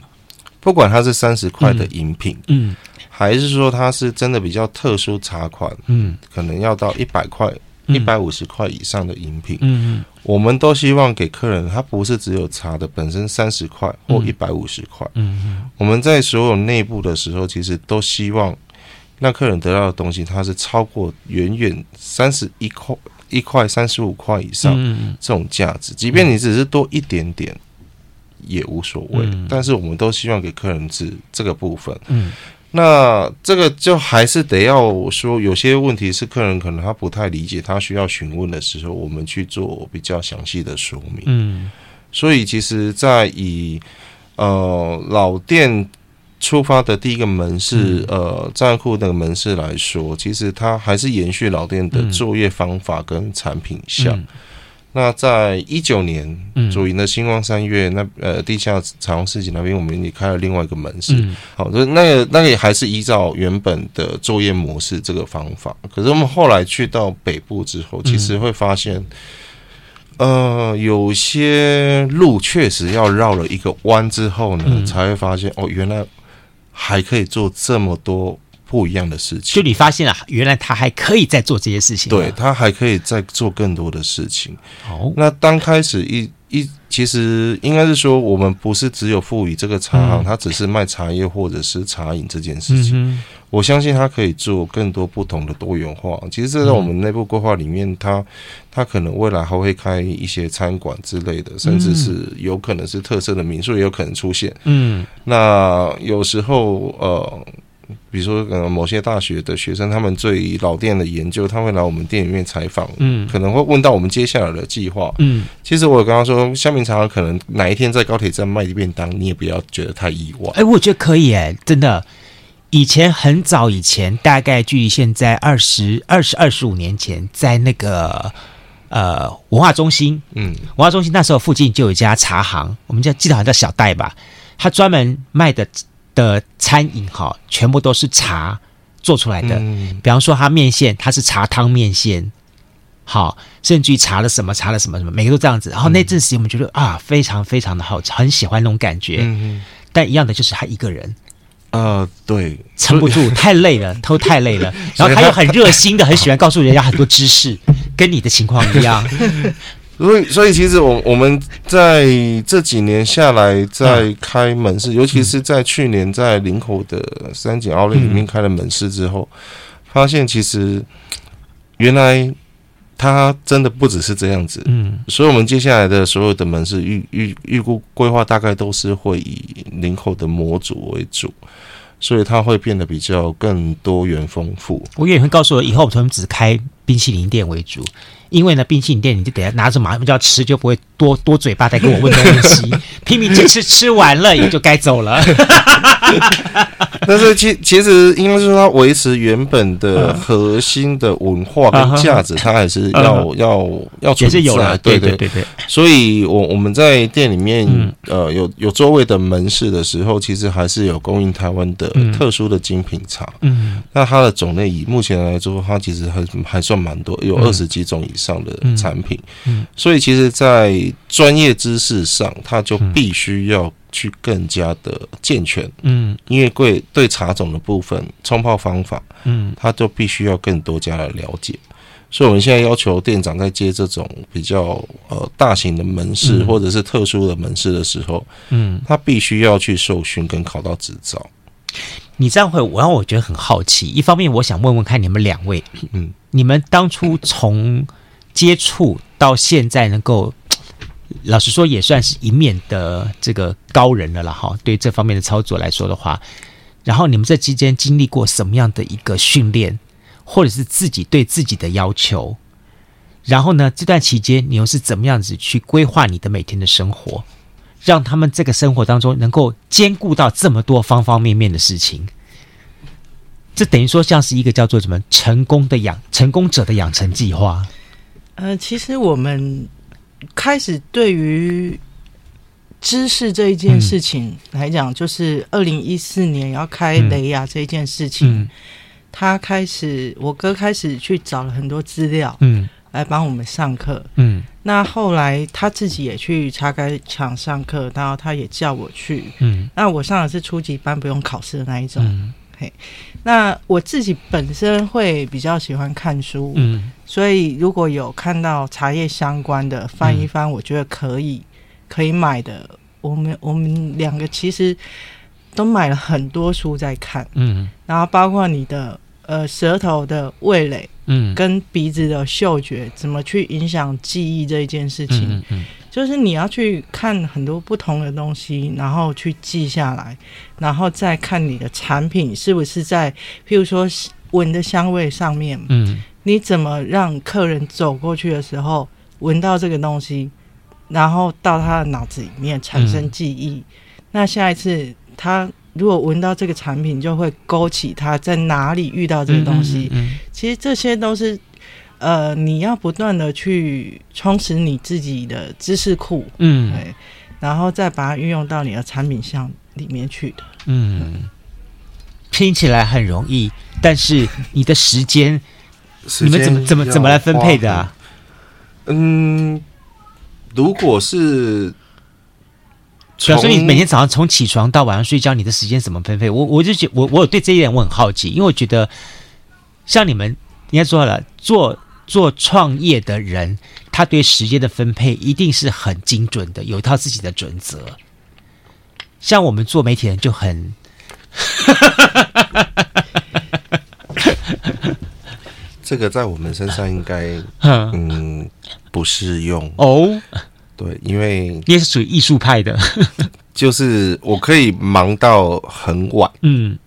Speaker 1: 不管它是三十块的饮品，嗯，嗯，还是说它是真的比较特殊茶款，嗯，可能要到一百块、一百五十块以上的饮品，嗯嗯，我们都希望给客人，它不是只有茶的本身三十块或一百五十块，嗯嗯，我们在所有内部的时候，其实都希望让客人得到的东西，它是超过远远三十一块、一块三十五块以上这种价值，即便你只是多一点点。也无所谓，嗯、但是我们都希望给客人是这个部分。嗯，那这个就还是得要说，有些问题是客人可能他不太理解，他需要询问的时候，我们去做比较详细的说明。嗯，所以其实，在以呃老店出发的第一个门市，嗯、呃站库的门市来说，其实它还是延续老店的作业方法跟产品项。嗯嗯那在一九年，主营的星光三月那呃地下彩虹市集那边，我们也开了另外一个门市。嗯、好，就那个那个也还是依照原本的作业模式这个方法。可是我们后来去到北部之后，其实会发现，嗯、呃，有些路确实要绕了一个弯之后呢，嗯、才会发现哦，原来还可以做这么多。不一样的事情，
Speaker 2: 就你发现了，原来他还可以再做这些事情，
Speaker 1: 对，他还可以再做更多的事情。好，那当开始一一，其实应该是说，我们不是只有赋予这个茶行，它只是卖茶叶或者是茶饮这件事情。我相信它可以做更多不同的多元化。其实这在我们内部规划里面，它它可能未来还会开一些餐馆之类的，甚至是有可能是特色的民宿也有可能出现。嗯，那有时候呃。比如说，呃，某些大学的学生，他们对老店的研究，他会来我们店里面采访，嗯，可能会问到我们接下来的计划，嗯，其实我有跟他说，香茗茶行可能哪一天在高铁站卖的便当，你也不要觉得太意外。
Speaker 2: 哎，我觉得可以，哎，真的，以前很早以前，大概距离现在二十二十二十五年前，在那个。呃文化中心，嗯，文化中心那时候附近就有一家茶行，我们叫记得好像叫小戴吧，他专门卖的的餐饮哈，全部都是茶做出来的，嗯、比方说他面线，他是茶汤面线。好，甚至于茶了什么，茶了什么什么，每个都这样子。然后那阵时我们觉得、嗯、啊，非常非常的好，很喜欢那种感觉。嗯，但一样的就是他一个人，
Speaker 1: 呃，对，
Speaker 2: 撑不住，太累了，都太累了。然后他又很热心的，很喜欢告诉人家很多知识，跟你的情况一样。
Speaker 1: 所以，所以其实我我们在这几年下来，在开门市，嗯、尤其是在去年在林口的三井奥莱里面开了门市之后，嗯、发现其实原来。它真的不只是这样子，嗯，所以我们接下来的所有的门市预预预估规划大概都是会以林口的模组为主，所以它会变得比较更多元丰富。
Speaker 2: 我也会告诉我，以后我们只开冰淇淋店为主。因为呢，冰淇淋店你就等下拿着马上就要吃，就不会多多嘴巴在跟我问东西，拼命这次吃完了也就该走了。
Speaker 1: 但是其其实应该是说，它维持原本的核心的文化跟价值，它还是要要要存在。
Speaker 2: 有了，对对对对。
Speaker 1: 所以我我们在店里面呃有有座位的门市的时候，其实还是有供应台湾的特殊的精品茶。嗯，那它的种类以目前来说，它其实还还算蛮多，有二十几种以上。上的产品，嗯，所以其实，在专业知识上，它就必须要去更加的健全，嗯，因为对对茶种的部分、冲泡方法，嗯，它就必须要更多加的了解。所以，我们现在要求店长在接这种比较呃大型的门市或者是特殊的门市的时候，嗯，他必须要去受训跟考到执照。
Speaker 2: 你这样会，我让我觉得很好奇。一方面，我想问问看你们两位，嗯，你们当初从接触到现在能够，老实说也算是一面的这个高人了啦。哈。对这方面的操作来说的话，然后你们这期间经历过什么样的一个训练，或者是自己对自己的要求？然后呢，这段期间你又是怎么样子去规划你的每天的生活，让他们这个生活当中能够兼顾到这么多方方面面的事情？这等于说像是一个叫做什么成功的养成功者的养成计划。
Speaker 3: 呃，其实我们开始对于知识这一件事情来讲，嗯、就是二零一四年要开雷亚这一件事情，嗯、他开始，我哥开始去找了很多资料，嗯，来帮我们上课，嗯，那后来他自己也去茶改场上课，然后他也叫我去，嗯，那我上的是初级班，不用考试的那一种，嗯、嘿。那我自己本身会比较喜欢看书，嗯，所以如果有看到茶叶相关的翻一翻，我觉得可以可以买的。我们我们两个其实都买了很多书在看，嗯，然后包括你的呃舌头的味蕾，嗯，跟鼻子的嗅觉怎么去影响记忆这一件事情，嗯，嗯。就是你要去看很多不同的东西，然后去记下来，然后再看你的产品是不是在，譬如说闻的香味上面，嗯，你怎么让客人走过去的时候闻到这个东西，然后到他的脑子里面产生记忆，嗯，那下一次他如果闻到这个产品，就会勾起他在哪里遇到这个东西。嗯，嗯，嗯，其实这些都是。呃，你要不断的去充实你自己的知识库，嗯，对，然后再把它运用到你的产品项里面去的。嗯，
Speaker 2: 听起来很容易，但是你的时间，你们怎么怎么怎么来分配的啊？
Speaker 1: 嗯，如果是，
Speaker 2: 比方说你每天早上从起床到晚上睡觉，你的时间怎么分配？我我就觉我我有对这一点我很好奇，因为我觉得像你们应该说了做。做创业的人，他对时间的分配一定是很精准的，有一套自己的准则。像我们做媒体人就很，
Speaker 1: 这个在我们身上应该 嗯不适用哦。对，因为
Speaker 2: 你也是属于艺术派的，
Speaker 1: 就是我可以忙到很晚，嗯。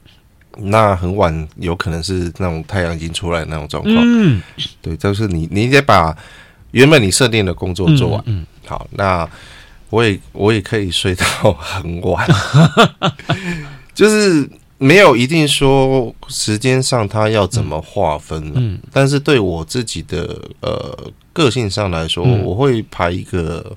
Speaker 1: 那很晚，有可能是那种太阳已经出来的那种状况。嗯，对，就是你，你得把原本你设定的工作做完。嗯，嗯好，那我也我也可以睡到很晚，就是没有一定说时间上它要怎么划分，嗯，但是对我自己的呃个性上来说，我会排一个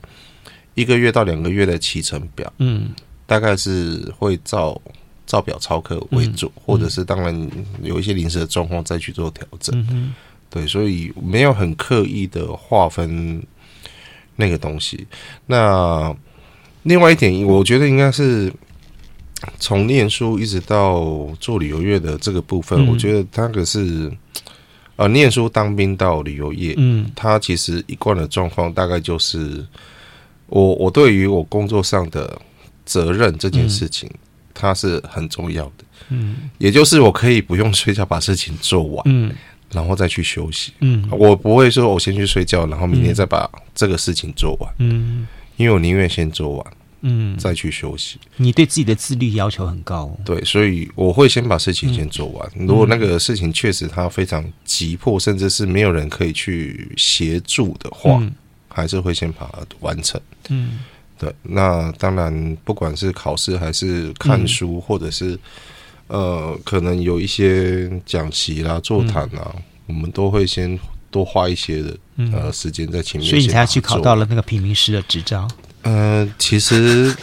Speaker 1: 一个月到两个月的期程表，嗯，大概是会照照表操课为主，或者是当然有一些临时的状况再去做调整，对，所以没有很刻意的划分那个东西。那另外一点，我觉得应该是。从念书一直到做旅游业的这个部分，嗯、我觉得他可是呃，念书当兵到旅游业，嗯，他其实一贯的状况大概就是我我对于我工作上的责任这件事情，嗯、它是很重要的，嗯，也就是我可以不用睡觉把事情做完，嗯，然后再去休息，嗯，我不会说我先去睡觉，然后明天再把这个事情做完，嗯，因为我宁愿先做完。嗯，再去休息。
Speaker 2: 你对自己的自律要求很高，
Speaker 1: 对，所以我会先把事情先做完。嗯、如果那个事情确实它非常急迫，甚至是没有人可以去协助的话，嗯、还是会先把它完成。嗯，对。那当然，不管是考试还是看书，嗯、或者是呃，可能有一些讲习啦、座谈啦，嗯、我们都会先多花一些的呃时间在前面。
Speaker 2: 所以你才去考到了那个平民师的执照。
Speaker 1: 呃，其实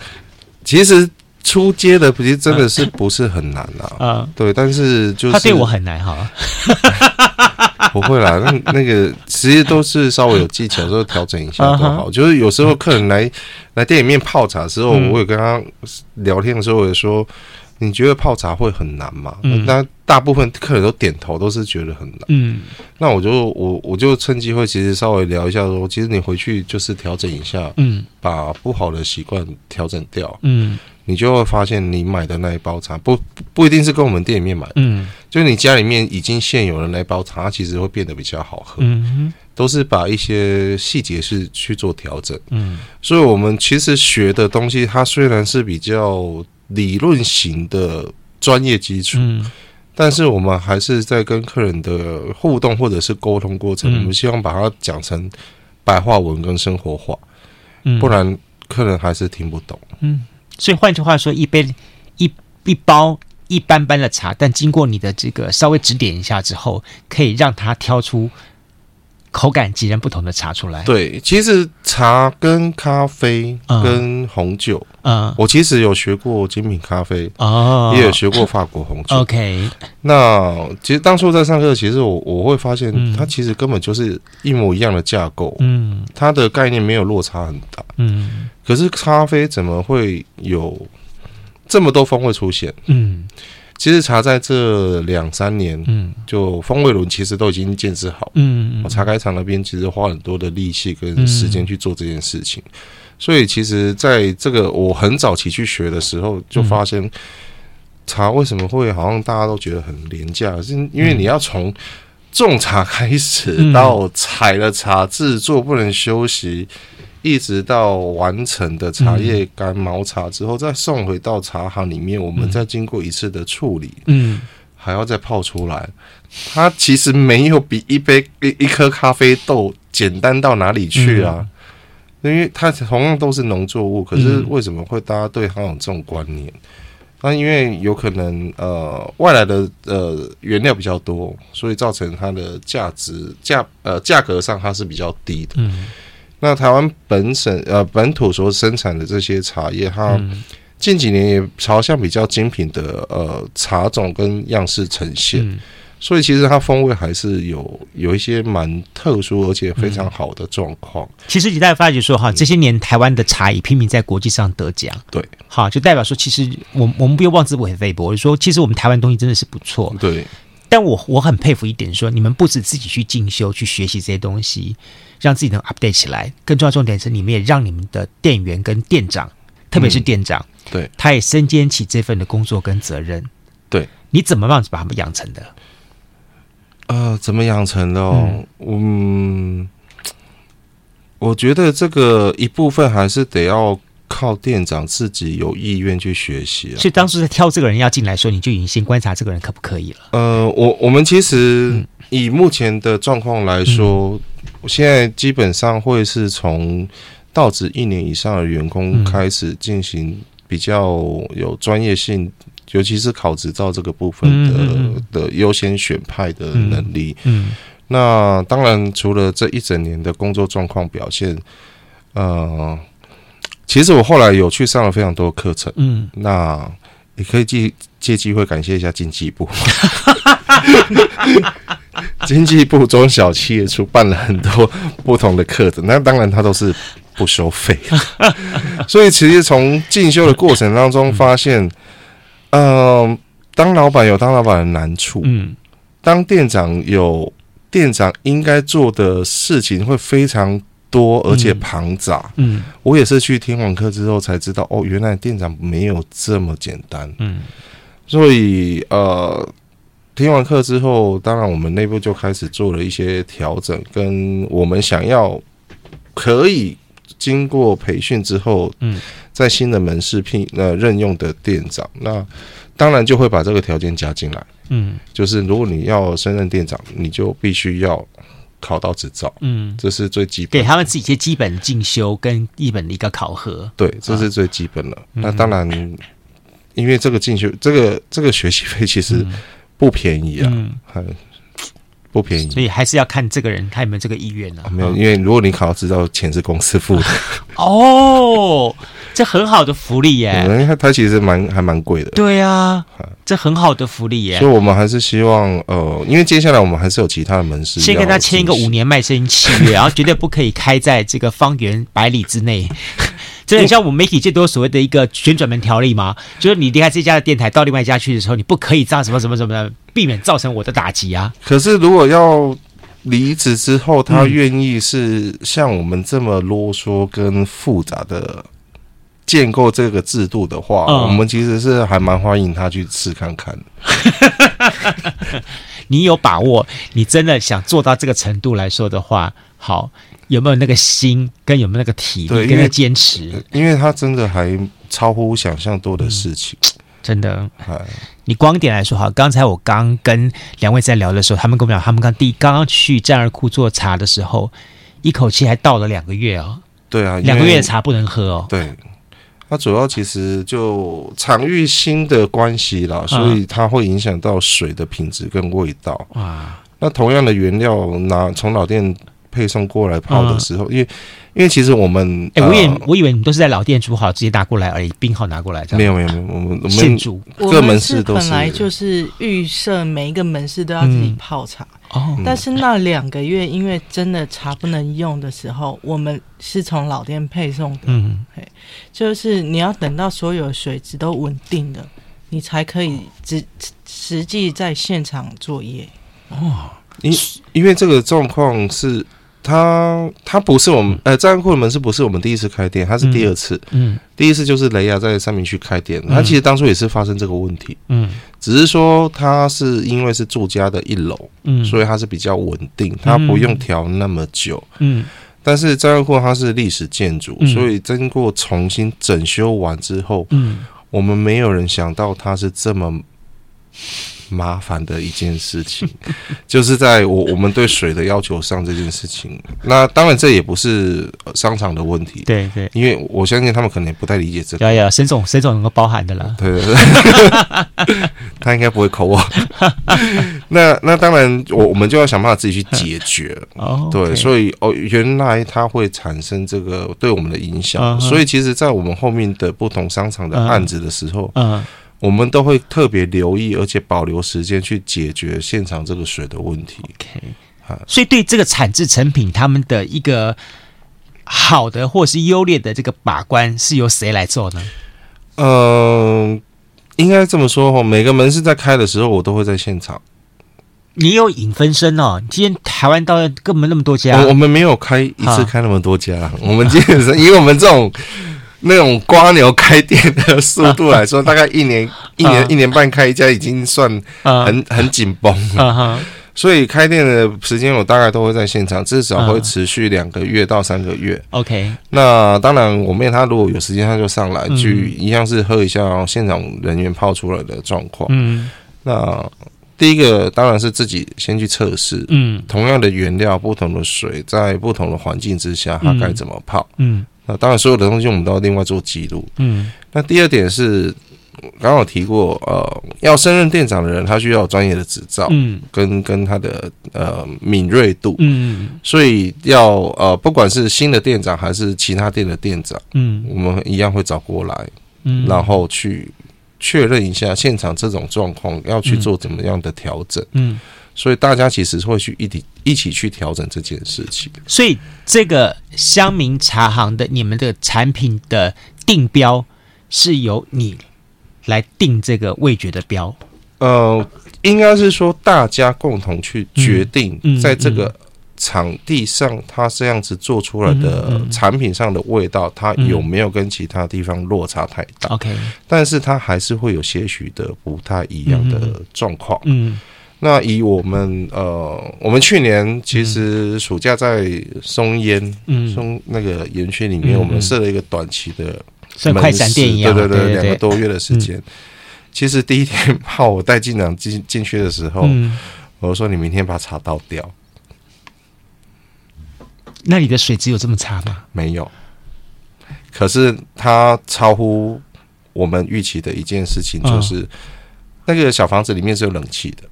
Speaker 1: 其实初阶的，其实真的是不是很难啊。嗯，对，但是就是
Speaker 2: 他对我很难哈。
Speaker 1: 不会啦，那那个其实都是稍微有技巧，就调整一下都好。就是有时候客人来来店里面泡茶的时候，我有跟他聊天的时候，我也说。你觉得泡茶会很难吗？嗯，那大部分客人都点头，都是觉得很难。嗯，那我就我我就趁机会，其实稍微聊一下说，其实你回去就是调整一下，嗯，把不好的习惯调整掉，嗯，你就会发现你买的那一包茶不不一定是跟我们店里面买的，嗯，就是你家里面已经现有的那一包茶，其实会变得比较好喝，嗯，都是把一些细节是去做调整，嗯，所以我们其实学的东西，它虽然是比较。理论型的专业基础，嗯、但是我们还是在跟客人的互动或者是沟通过程，嗯、我们希望把它讲成白话文跟生活化，嗯、不然客人还是听不懂。
Speaker 2: 嗯，所以换句话说，一杯一一包一般般的茶，但经过你的这个稍微指点一下之后，可以让他挑出。口感截然不同的茶出来。
Speaker 1: 对，其实茶跟咖啡跟红酒，嗯，我其实有学过精品咖啡，哦，也有学过法国红酒。OK，那其实当初在上课，其实我我会发现，它其实根本就是一模一样的架构，嗯，它的概念没有落差很大，嗯，可是咖啡怎么会有这么多风味出现？嗯。其实茶在这两三年，嗯，就风味轮其实都已经建设好，嗯，茶改厂那边其实花很多的力气跟时间去做这件事情，所以其实在这个我很早期去学的时候，就发现茶为什么会好像大家都觉得很廉价，是因为你要从种茶开始到采了茶制作不能休息。一直到完成的茶叶干毛茶之后，再送回到茶行里面，我们再经过一次的处理，嗯，还要再泡出来。它其实没有比一杯一一颗咖啡豆简单到哪里去啊，因为它同样都是农作物，可是为什么会大家对它有这种观念？那因为有可能呃外来的呃原料比较多，所以造成它的价值价呃价格上它是比较低的，嗯。那台湾本省呃本土所生产的这些茶叶，它近几年也朝向比较精品的呃茶种跟样式呈现，嗯、所以其实它风味还是有有一些蛮特殊而且非常好的状况。嗯、
Speaker 2: 其实你大家发觉说哈，这些年台湾的茶也拼命在国际上得奖，
Speaker 1: 对，
Speaker 2: 好就代表说，其实我我们不用妄自菲薄，我就说其实我们台湾东西真的是不错，
Speaker 1: 对。
Speaker 2: 但我我很佩服一点说，说你们不止自己去进修去学习这些东西。让自己能 update 起来，更重要重点是，你们也让你们的店员跟店长，特别是店长，
Speaker 1: 嗯、对，
Speaker 2: 他也身兼起这份的工作跟责任。
Speaker 1: 对，
Speaker 2: 你怎么样子把他们养成的？
Speaker 1: 呃，怎么养成的？嗯，嗯，我觉得这个一部分还是得要靠店长自己有意愿去学习啊。
Speaker 2: 所以当时在挑这个人要进来的时候，你就已经先观察这个人可不可以了。
Speaker 1: 呃，我我们其实以目前的状况来说。嗯现在基本上会是从到职一年以上的员工开始进行比较有专业性尤其是考执照这个部分的的优先选派的能力。那当然除了这一整年的工作状况表现，呃，其实我后来有去上了非常多课程。嗯，那你可以借借机会感谢一下经济部。经济部中小企业处办了很多不同的课程，那当然它都是不收费。所以其实从进修的过程当中发现，嗯、呃，当老板有当老板的难处，嗯，当店长有店长应该做的事情会非常多，而且庞杂。嗯，我也是去听完课之后才知道，哦，原来店长没有这么简单。嗯，所以呃。听完课之后，当然我们内部就开始做了一些调整，跟我们想要可以经过培训之后，嗯，在新的门市聘呃任用的店长，那当然就会把这个条件加进来，嗯，就是如果你要升任店长，你就必须要考到执照，嗯，这是最基本的，
Speaker 2: 给他们自己一些基本进修跟一本的一个考核，
Speaker 1: 对，这是最基本的。啊、那当然，因为这个进修，这个这个学习费其实。不便宜啊，不便宜，
Speaker 2: 所以还是要看这个人他有没有这个意愿呢、啊？
Speaker 1: 没有，因为如果你考到执照，钱是公司付的。
Speaker 2: 哦，这很好的福利耶！
Speaker 1: 因为他其实蛮还蛮贵的。
Speaker 2: 对啊，这很好的福利耶！
Speaker 1: 所以我们还是希望，呃，因为接下来我们还是有其他的门市，
Speaker 2: 先跟他签一个五年卖身契约，然后绝对不可以开在这个方圆百里之内。这很像我们媒体最多所谓的一个旋转门条例嘛？就是你离开这家的电台到另外一家去的时候，你不可以这样什么什么什么的，避免造成我的打击啊。
Speaker 1: 可是如果要离职之后，他愿意是像我们这么啰嗦跟复杂的建构这个制度的话，嗯、我们其实是还蛮欢迎他去试看看。
Speaker 2: 你有把握？你真的想做到这个程度来说的话，好。有没有那个心，跟有没有那个体力，跟那个坚持？
Speaker 1: 因为他真的还超乎想象多的事情，
Speaker 2: 嗯、真的。你光点来说哈，刚才我刚跟两位在聊的时候，他们跟我讲，他们刚第刚刚去战二库做茶的时候，一口气还倒了两个月哦。
Speaker 1: 对啊，
Speaker 2: 两个月的茶不能喝哦。
Speaker 1: 对，它主要其实就场域新的关系啦，所以它会影响到水的品质跟味道。啊，那同样的原料拿从老店。配送过来泡的时候，因为因为其实我们，
Speaker 2: 哎，我以我以为你都是在老店煮好直接拿过来而已，冰号拿过来这样。
Speaker 1: 没有没有没有，我们我们
Speaker 2: 现煮，
Speaker 1: 各门市都是
Speaker 3: 本来就是预设每一个门市都要自己泡茶哦。但是那两个月，因为真的茶不能用的时候，我们是从老店配送的。嗯，就是你要等到所有水质都稳定了，你才可以实实际在现场作业。
Speaker 1: 哦，因因为这个状况是。他他不是我们呃，战二库的门是不是我们第一次开店，他是第二次。嗯，嗯第一次就是雷亚在三明区开店，他其实当初也是发生这个问题。嗯，只是说他是因为是住家的一楼，嗯，所以他是比较稳定，他不用调那么久。嗯，但是战二库它是历史建筑，所以经过重新整修完之后，嗯，我们没有人想到它是这么。麻烦的一件事情，就是在我我们对水的要求上这件事情。那当然这也不是商场的问题，
Speaker 2: 对对，
Speaker 1: 因为我相信他们可能也不太理解这个。
Speaker 2: 要要，沈总沈总能够包含的啦。
Speaker 1: 对对对，他应该不会扣我。那那当然，我我们就要想办法自己去解决。哦，对，所以哦，原来它会产生这个对我们的影响。所以其实，在我们后面的不同商场的案子的时候，嗯。我们都会特别留意，而且保留时间去解决现场这个水的问题。
Speaker 2: OK，好，所以对这个产制成品，他们的一个好的或是优劣的这个把关，是由谁来做呢？
Speaker 1: 嗯、呃，应该这么说哈，每个门市在开的时候，我都会在现场。
Speaker 2: 你有影分身哦？今天台湾到根本那么多家，
Speaker 1: 我，我们没有开一次开那么多家，啊、我们基本上以我们这种。那种瓜牛开店的速度来说，大概一年、一年、一年半开一家已经算很很紧绷了。所以开店的时间我大概都会在现场，至少会持续两个月到三个月。OK。那当然，我妹她如果有时间，她就上来去一样是喝一下现场人员泡出来的状况。嗯。那第一个当然是自己先去测试。嗯。同样的原料，不同的水，在不同的环境之下，它该怎么泡？嗯。那当然，所有的东西我们都要另外做记录。嗯，那第二点是，刚好提过，呃，要升任店长的人，他需要有专业的执照，嗯，跟跟他的呃敏锐度，嗯，所以要呃，不管是新的店长还是其他店的店长，嗯，我们一样会找过来，嗯，然后去确认一下现场这种状况要去做怎么样的调整，嗯，所以大家其实会去一起一起去调整这件事情。
Speaker 2: 所以这个乡民茶行的你们的产品的定标是由你。来定这个味觉的标，
Speaker 1: 呃，应该是说大家共同去决定，在这个场地上，它这样子做出来的产品上的味道，它有没有跟其他地方落差太大
Speaker 2: ？OK，
Speaker 1: 但是它还是会有些许的不太一样的状况。嗯，那以我们呃，我们去年其实暑假在松烟，嗯，松那个园区里面，我们设了一个短期的。
Speaker 2: 像快闪店一样，
Speaker 1: 对对对，两个多月的时间。其实第一天 怕我带进长进进去的时候，嗯、我说你明天把茶倒掉。
Speaker 2: 那里的水质有这么差吗？
Speaker 1: 没有。可是它超乎我们预期的一件事情，就是、哦、那个小房子里面是有冷气的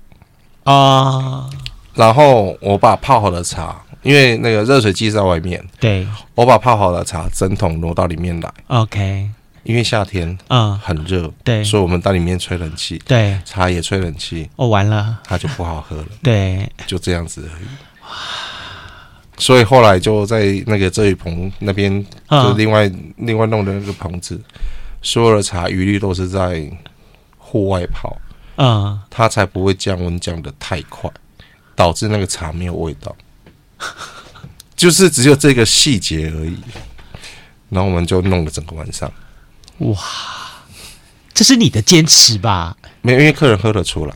Speaker 1: 啊。哦、然后我把泡好的茶。因为那个热水器在外面，
Speaker 2: 对，
Speaker 1: 我把泡好的茶整桶挪到里面来。
Speaker 2: OK，
Speaker 1: 因为夏天嗯很热，
Speaker 2: 对，
Speaker 1: 所以我们到里面吹冷气，
Speaker 2: 对，
Speaker 1: 茶也吹冷气。
Speaker 2: 哦，完了，
Speaker 1: 它就不好喝了。
Speaker 2: 对，
Speaker 1: 就这样子而已。所以后来就在那个遮雨棚那边，就另外另外弄的那个棚子，所有的茶一律都是在户外泡，嗯，它才不会降温降的太快，导致那个茶没有味道。就是只有这个细节而已，然后我们就弄了整个晚上。
Speaker 2: 哇，这是你的坚持吧？
Speaker 1: 没有，因为客人喝得出来。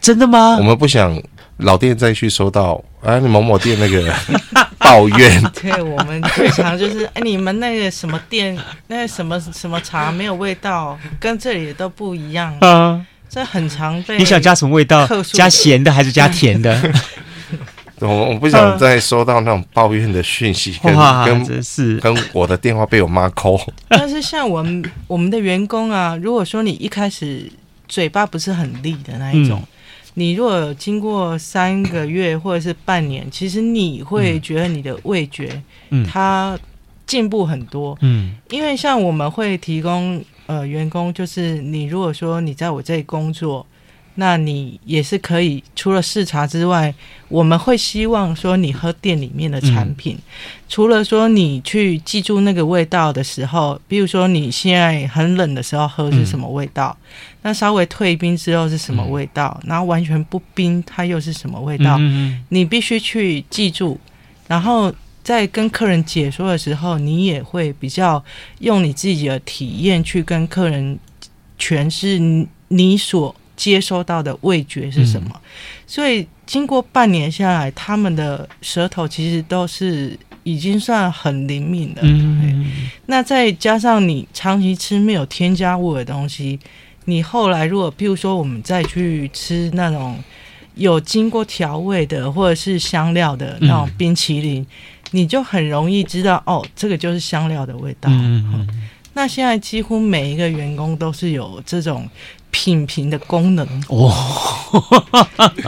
Speaker 2: 真的吗？
Speaker 1: 我们不想老店再去收到哎，你某某店那个 抱怨。
Speaker 3: 对，我们最常就是哎，你们那个什么店，那个什么什么茶没有味道，跟这里都不一样。嗯，这很常被。
Speaker 2: 你想加什么味道？加咸的还是加甜的？
Speaker 1: 我我不想再收到那种抱怨的讯息，跟跟是跟我的电话被我妈扣。
Speaker 3: 但是像我们我们的员工啊，如果说你一开始嘴巴不是很利的那一种，嗯、你如果经过三个月或者是半年，其实你会觉得你的味觉，嗯，它进步很多，嗯，因为像我们会提供呃员工，就是你如果说你在我这里工作。那你也是可以，除了视察之外，我们会希望说你喝店里面的产品，嗯、除了说你去记住那个味道的时候，比如说你现在很冷的时候喝是什么味道，嗯、那稍微退冰之后是什么味道，嗯、然后完全不冰它又是什么味道，嗯、你必须去记住，然后在跟客人解说的时候，你也会比较用你自己的体验去跟客人诠释你所。接收到的味觉是什么？嗯、所以经过半年下来，他们的舌头其实都是已经算很灵敏的。嗯，那再加上你长期吃没有添加物的东西，你后来如果譬如说我们再去吃那种有经过调味的或者是香料的那种冰淇淋，嗯、你就很容易知道哦，这个就是香料的味道。嗯，嗯，那现在几乎每一个员工都是有这种。品评的功能哦，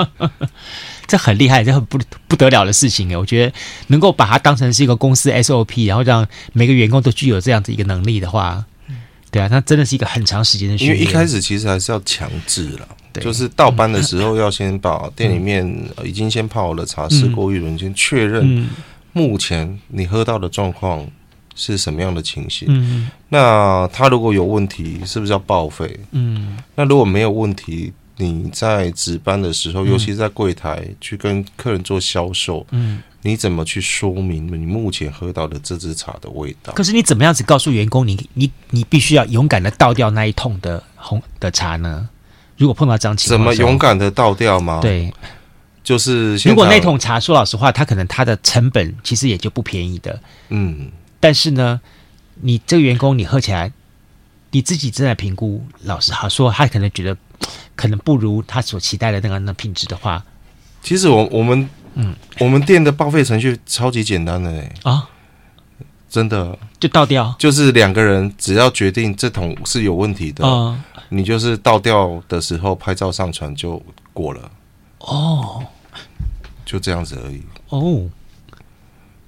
Speaker 2: 这很厉害，这很不不得了的事情哎！我觉得能够把它当成是一个公司 SOP，然后让每个员工都具有这样子一个能力的话，对啊，那真的是一个很长时间的训练。
Speaker 1: 因为一开始其实还是要强制了，就是到班的时候要先把店里面已经先泡好的茶试过一轮，先确认目前你喝到的状况。是什么样的情形？嗯，那他如果有问题，是不是要报废？嗯，那如果没有问题，你在值班的时候，嗯、尤其是在柜台去跟客人做销售，嗯，你怎么去说明你目前喝到的这支茶的味道？
Speaker 2: 可是你怎么样子告诉员工你，你你你必须要勇敢的倒掉那一桶的红的茶呢？如果碰到这样情况，
Speaker 1: 怎么勇敢的倒掉吗？
Speaker 2: 对，
Speaker 1: 就是
Speaker 2: 如果那桶茶说老实话，它可能它的成本其实也就不便宜的，嗯。但是呢，你这个员工你喝起来，你自己正在评估。老实好说，他可能觉得可能不如他所期待的那个那品质的话，
Speaker 1: 其实我我们嗯，我们店的报废程序超级简单的嘞啊，真的
Speaker 2: 就倒掉，
Speaker 1: 就是两个人只要决定这桶是有问题的，你就是倒掉的时候拍照上传就过了。
Speaker 2: 哦，
Speaker 1: 就这样子而已。
Speaker 2: 哦，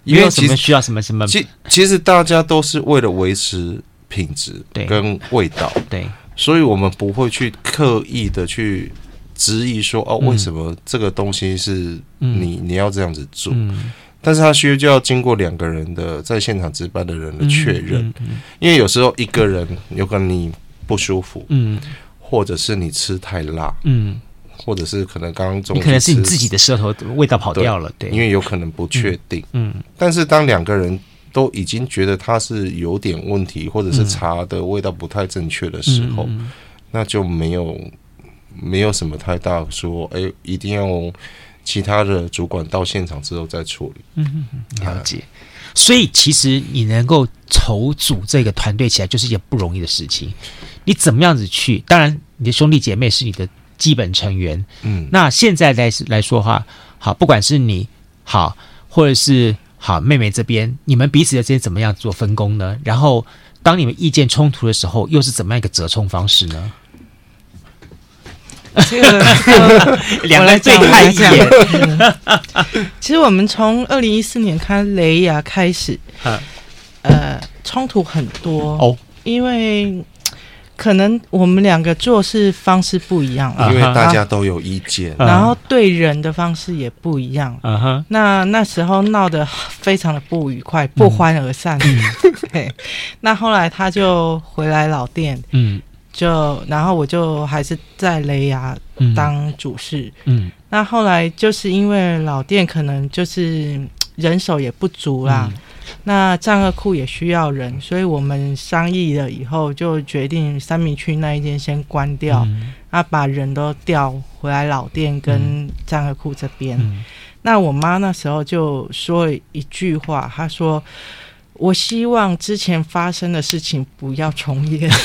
Speaker 2: 因为什么需要什么什么？
Speaker 1: 其其实大家都是为了维持品质跟味道，
Speaker 2: 对，对，
Speaker 1: 所以我们不会去刻意的去质疑说哦，为什么这个东西是你、嗯、你要这样子做？嗯、但是他需要就要经过两个人的在现场值班的人的确认，嗯嗯嗯、因为有时候一个人有可能你不舒服，嗯，或者是你吃太辣，嗯。或者是可能刚刚中，
Speaker 2: 你可能是你自己的舌头味道跑掉了，对，
Speaker 1: 对，因为有可能不确定，嗯，嗯，但是当两个人都已经觉得它是有点问题，或者是茶的味道不太正确的时候，嗯、那就没有没有什么太大说，哎，一定要其他的主管到现场之后再处理，
Speaker 2: 嗯嗯，了解。所以其实你能够筹组这个团队起来，就是一件不容易的事情。你怎么样子去？当然，你的兄弟姐妹是你的。基本成员，嗯，那现在来来说话，好，不管是你好，或者是好妹妹这边，你们彼此之间怎么样做分工呢？然后，当你们意见冲突的时候，又是怎么样一个折冲方式呢？
Speaker 3: 这个两人最看一眼。其实我们从二零一四年开雷亚开始，呃，冲突很多哦，因为。可能我们两个做事方式不一样，
Speaker 1: 因为大家都有意见，
Speaker 3: 然后对人的方式也不一样。嗯哼，那那时候闹得非常的不愉快，不欢而散。对，那后来他就回来老店，嗯，就然后我就还是在雷牙当主事，嗯，那后来就是因为老店可能就是人手也不足啦。那战恶库也需要人，所以我们商议了以后，就决定三明区那一间先关掉，嗯、啊，把人都调回来老店跟战恶库这边。嗯、那我妈那时候就说了一句话，她说：“我希望之前发生的事情不要重演。”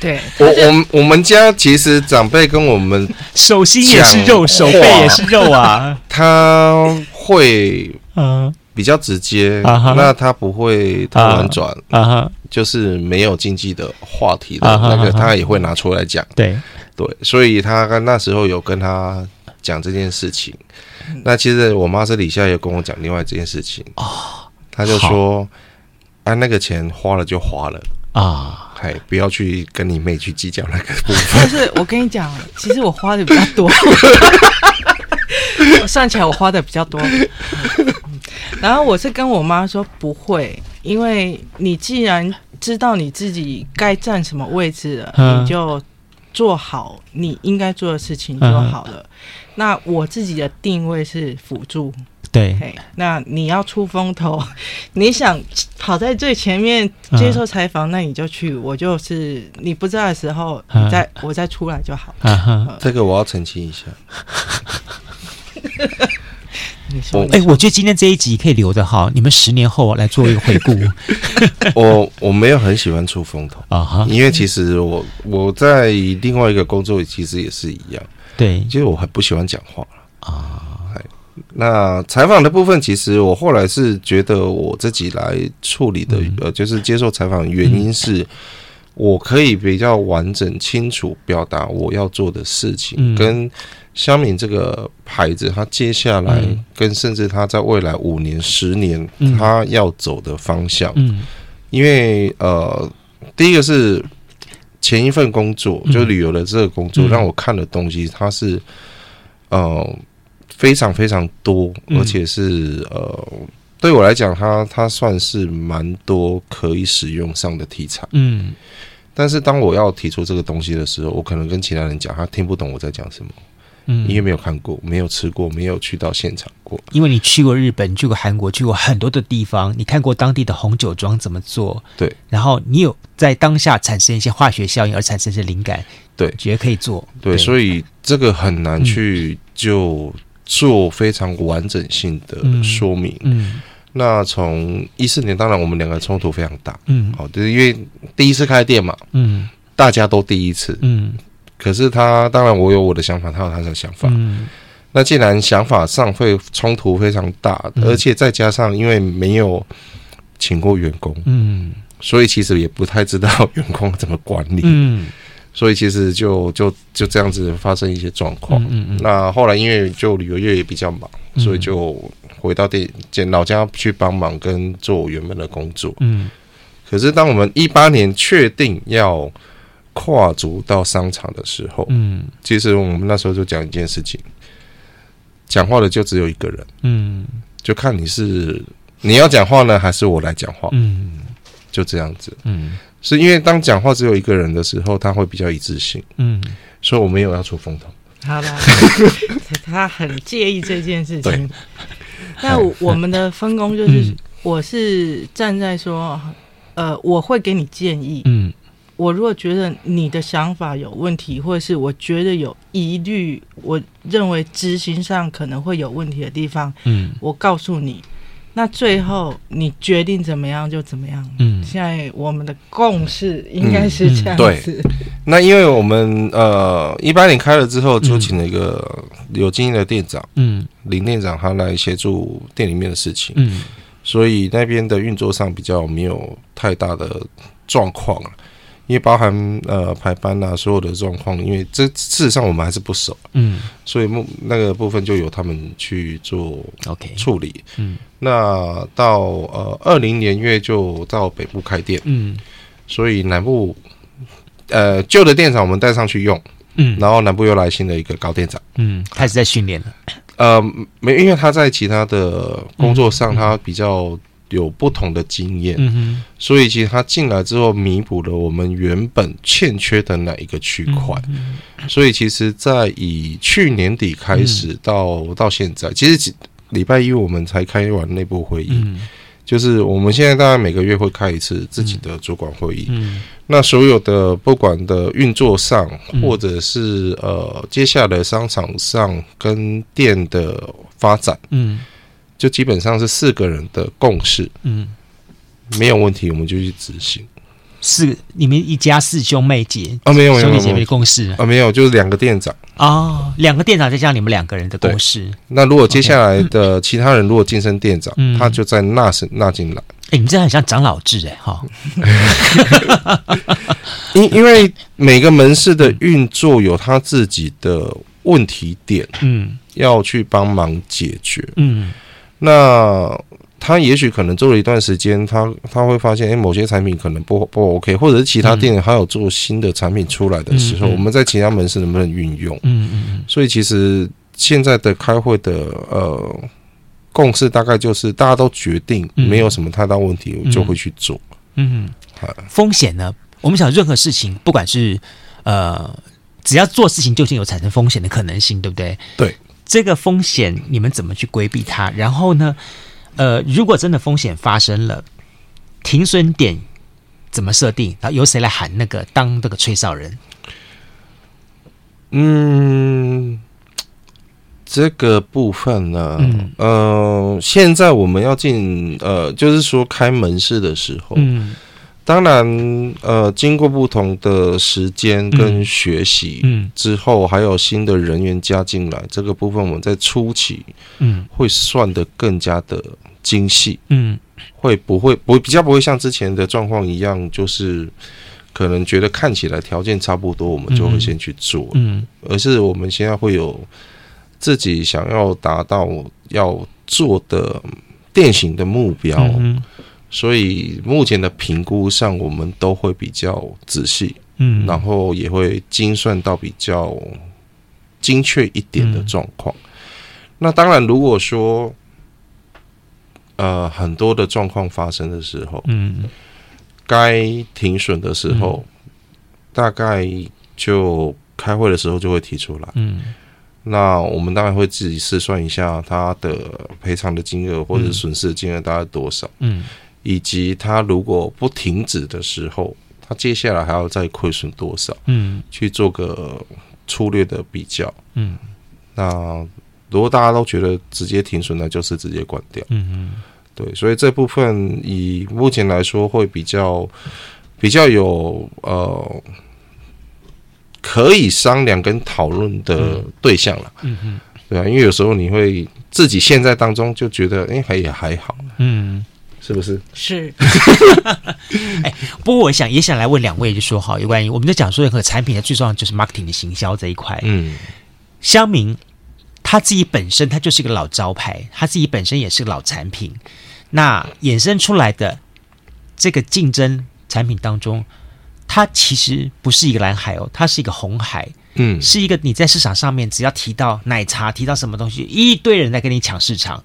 Speaker 3: 对，
Speaker 1: 我我们我们家其实长辈跟我们
Speaker 2: 手心也是肉，手背也是肉啊。
Speaker 1: 他会嗯。比较直接，那他不会太婉转啊，就是没有禁忌的话题的那个，他也会拿出来讲。对。对，所以他那时候有跟他讲这件事情。那其实我妈私底下有跟我讲另外这件事情。哦，他就说啊，那个钱花了就花了。啊。哎，不要去跟你妹去计较那个部分。
Speaker 3: 但是我跟你讲，其实我花的比较多，我算起来我花的比较多。然后我是跟我妈说不会，因为你既然知道你自己该站什么位置了，嗯、你就做好你应该做的事情就好了。嗯、那我自己的定位是辅助。
Speaker 2: 对，
Speaker 3: 那你要出风头，你想跑在最前面接受采访，那你就去。我就是你不知道的时候，你再我再出来就好。
Speaker 1: 这个我要澄清一下。
Speaker 2: 哎，我觉得今天这一集可以留着哈，你们十年后来做一个回顾。
Speaker 1: 我我没有很喜欢出风头啊，因为其实我我在另外一个工作其实也是一样。
Speaker 2: 对，
Speaker 1: 就是我很不喜欢讲话啊。那采访的部分，其实我后来是觉得我自己来处理的，嗯、呃，就是接受采访的原因是，我可以比较完整、清楚表达我要做的事情，嗯、跟香敏这个牌子，他接下来跟甚至他在未来五年、十年，他要走的方向。嗯，因为呃，第一个是前一份工作，就旅游的这个工作，让我看的东西，它是呃。非常非常多，而且是、嗯、呃，对我来讲，它它算是蛮多可以使用上的题材。嗯，但是当我要提出这个东西的时候，我可能跟其他人讲，他听不懂我在讲什么。嗯，因为没有看过，没有吃过，没有去到现场过。
Speaker 2: 因为你去过日本，去过韩国，去过很多的地方，你看过当地的红酒庄怎么做。
Speaker 1: 对，
Speaker 2: 然后你有在当下产生一些化学效应，而产生一些灵感。
Speaker 1: 对，
Speaker 2: 觉得可以做。
Speaker 1: 对，对所以这个很难去就。做非常完整性的说明。嗯，嗯，那从一四年，当然我们两个冲突非常大。嗯，好，就是因为第一次开店嘛。嗯，大家都第一次。嗯，可是他当然我有我的想法，他有他的想法。嗯，那既然想法上会冲突非常大，而且再加上因为没有请过员工。嗯，所以其实也不太知道 员工怎么管理。嗯，所以其实就就就这样子发生一些状况。嗯嗯。那后来因为就旅游业也比较忙，所以就回到店见老家去帮忙跟做原本的工作。嗯。可是当我们一八年确定要跨足到商场的时候，嗯，其实我们那时候就讲一件事情，讲话的就只有一个人。嗯。就看你是你要讲话呢，还是我来讲话？嗯，就这样子。嗯，是因为当讲话只有一个人的时候，他会比较一致性。嗯，所以我没有要出风头。好了，
Speaker 3: 他很介意这件事情。那我们的分工就是，我是站在说，呃，我会给你建议。嗯。我如果觉得你的想法有问题，或者是我觉得有疑虑，我认为执行上可能会有问题的地方，嗯，我告诉你，那最后你决定怎么样就怎么样。嗯，现在我们的共识应该是这样子。
Speaker 1: 嗯嗯、对，那因为我们呃一八年开了之后，就请了一个有经验的店长，嗯，林店长他来协助店里面的事情，嗯，所以那边的运作上比较没有太大的状况。因为包含呃排班啊，所有的状况，因为这事实上我们还是不熟，嗯，所以目那个部分就由他们去做 OK 处理，嗯，那到呃二零年月就到北部开店，嗯，所以南部呃旧的店长我们带上去用，嗯，然后南部又来新的一个高店长，嗯，
Speaker 2: 开始在训练了，
Speaker 1: 呃没，因为他在其他的工作上他比较。有不同的经验，嗯，所以其实他进来之后弥补了我们原本欠缺的那一个区块，嗯嗯，所以其实，在以去年底开始到、嗯、到现在，其实礼拜一我们才开完内部会议，嗯，就是我们现在大概每个月会开一次自己的主管会议，嗯，那所有的不管的运作上，或者是呃接下来商场上跟店的发展，嗯。就基本上是四个人的共识，嗯，没有问题，我们就去执行。
Speaker 2: 四，你们一家四兄妹姐
Speaker 1: 啊，没有
Speaker 2: 兄弟姐妹的共识
Speaker 1: 啊，没有，就是两个店长
Speaker 2: 哦，两个店长再加上你们两个人的共识。
Speaker 1: 那如果接下来的其他人如果晋升店长，嗯、他就在纳是纳进来。
Speaker 2: 哎、欸，你们这很像长老制哎，哈。
Speaker 1: 因因为每个门市的运作有他自己的问题点，嗯，要去帮忙解决，嗯。那他也许可能做了一段时间，他他会发现，哎，某些产品可能不不 OK，或者是其他店还有做新的产品出来的时候，嗯嗯、我们在其他门市能不能运用？嗯嗯嗯。所以其实现在的开会的呃共识大概就是大家都决定没有什么太大问题，就会去做。
Speaker 2: 嗯，好。风险呢？我们想任何事情，不管是呃，只要做事情，就已经有产生风险的可能性，对不对？
Speaker 1: 对。
Speaker 2: 这个风险你们怎么去规避它？然后呢，呃，如果真的风险发生了，停损点怎么设定？然后由谁来喊那个当这个吹哨人？
Speaker 1: 嗯，这个部分呢，嗯，呃，现在我们要进呃，就是说开门市的时候，嗯。当然，呃，经过不同的时间跟学习之后，嗯嗯、还有新的人员加进来，这个部分我们在初期，嗯，会算得更加的精细，嗯，会不会不比较不会像之前的状况一样，就是可能觉得看起来条件差不多，我们就会先去做，嗯，而是我们现在会有自己想要达到要做的电型的目标。嗯所以目前的评估上，我们都会比较仔细，嗯，然后也会精算到比较精确一点的状况。嗯、那当然，如果说呃很多的状况发生的时候，嗯，该停损的时候，嗯、大概就开会的时候就会提出来，嗯，那我们当然会自己试算一下它的赔偿的金额或者损失的金额大概多少，嗯。以及它如果不停止的时候，它接下来还要再亏损多少？嗯，去做个粗略的比较。嗯，那如果大家都觉得直接停损，那就是直接关掉。嗯嗯，对，所以这部分以目前来说会比较比较有呃可以商量跟讨论的对象了。嗯嗯，对啊，因为有时候你会自己现在当中就觉得，哎，还也还好。嗯。是不是？
Speaker 3: 是。
Speaker 2: 哎，不过我想也想来问两位，就说好有关于我们在讲说任何产品的最重要就是 marketing 的行销这一块。
Speaker 1: 嗯，乡
Speaker 2: 民他自己本身他就是一个老招牌，他自己本身也是个老产品，那衍生出来的这个竞争产品当中，它其实不是一个蓝海哦，它是一个红海。
Speaker 1: 嗯，
Speaker 2: 是一个你在市场上面只要提到奶茶，提到什么东西，一堆人在跟你抢市场。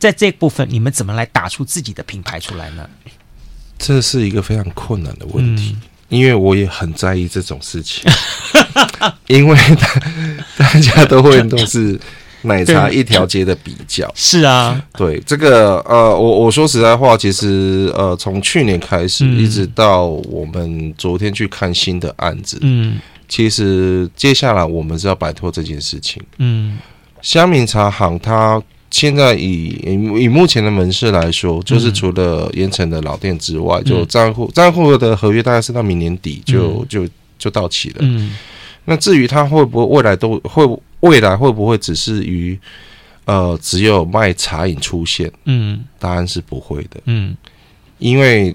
Speaker 2: 在这部分，你们怎么来打出自己的品牌出来呢？
Speaker 1: 这是一个非常困难的问题，嗯、因为我也很在意这种事情，因为大大家都会都是奶茶一条街的比较。
Speaker 2: 是啊，
Speaker 1: 对这个呃，我我说实在话，其实呃，从去年开始、嗯、一直到我们昨天去看新的案子，嗯，其实接下来我们是要摆脱这件事情，嗯，香茗茶行它。现在以以目前的门市来说，就是除了盐城的老店之外，嗯、就账户账户的合约大概是到明年底就、嗯、就就到期了。嗯，那至于它会不会未来都会未来会不会只是于呃只有卖茶饮出现？嗯，答案是不会的。嗯，因为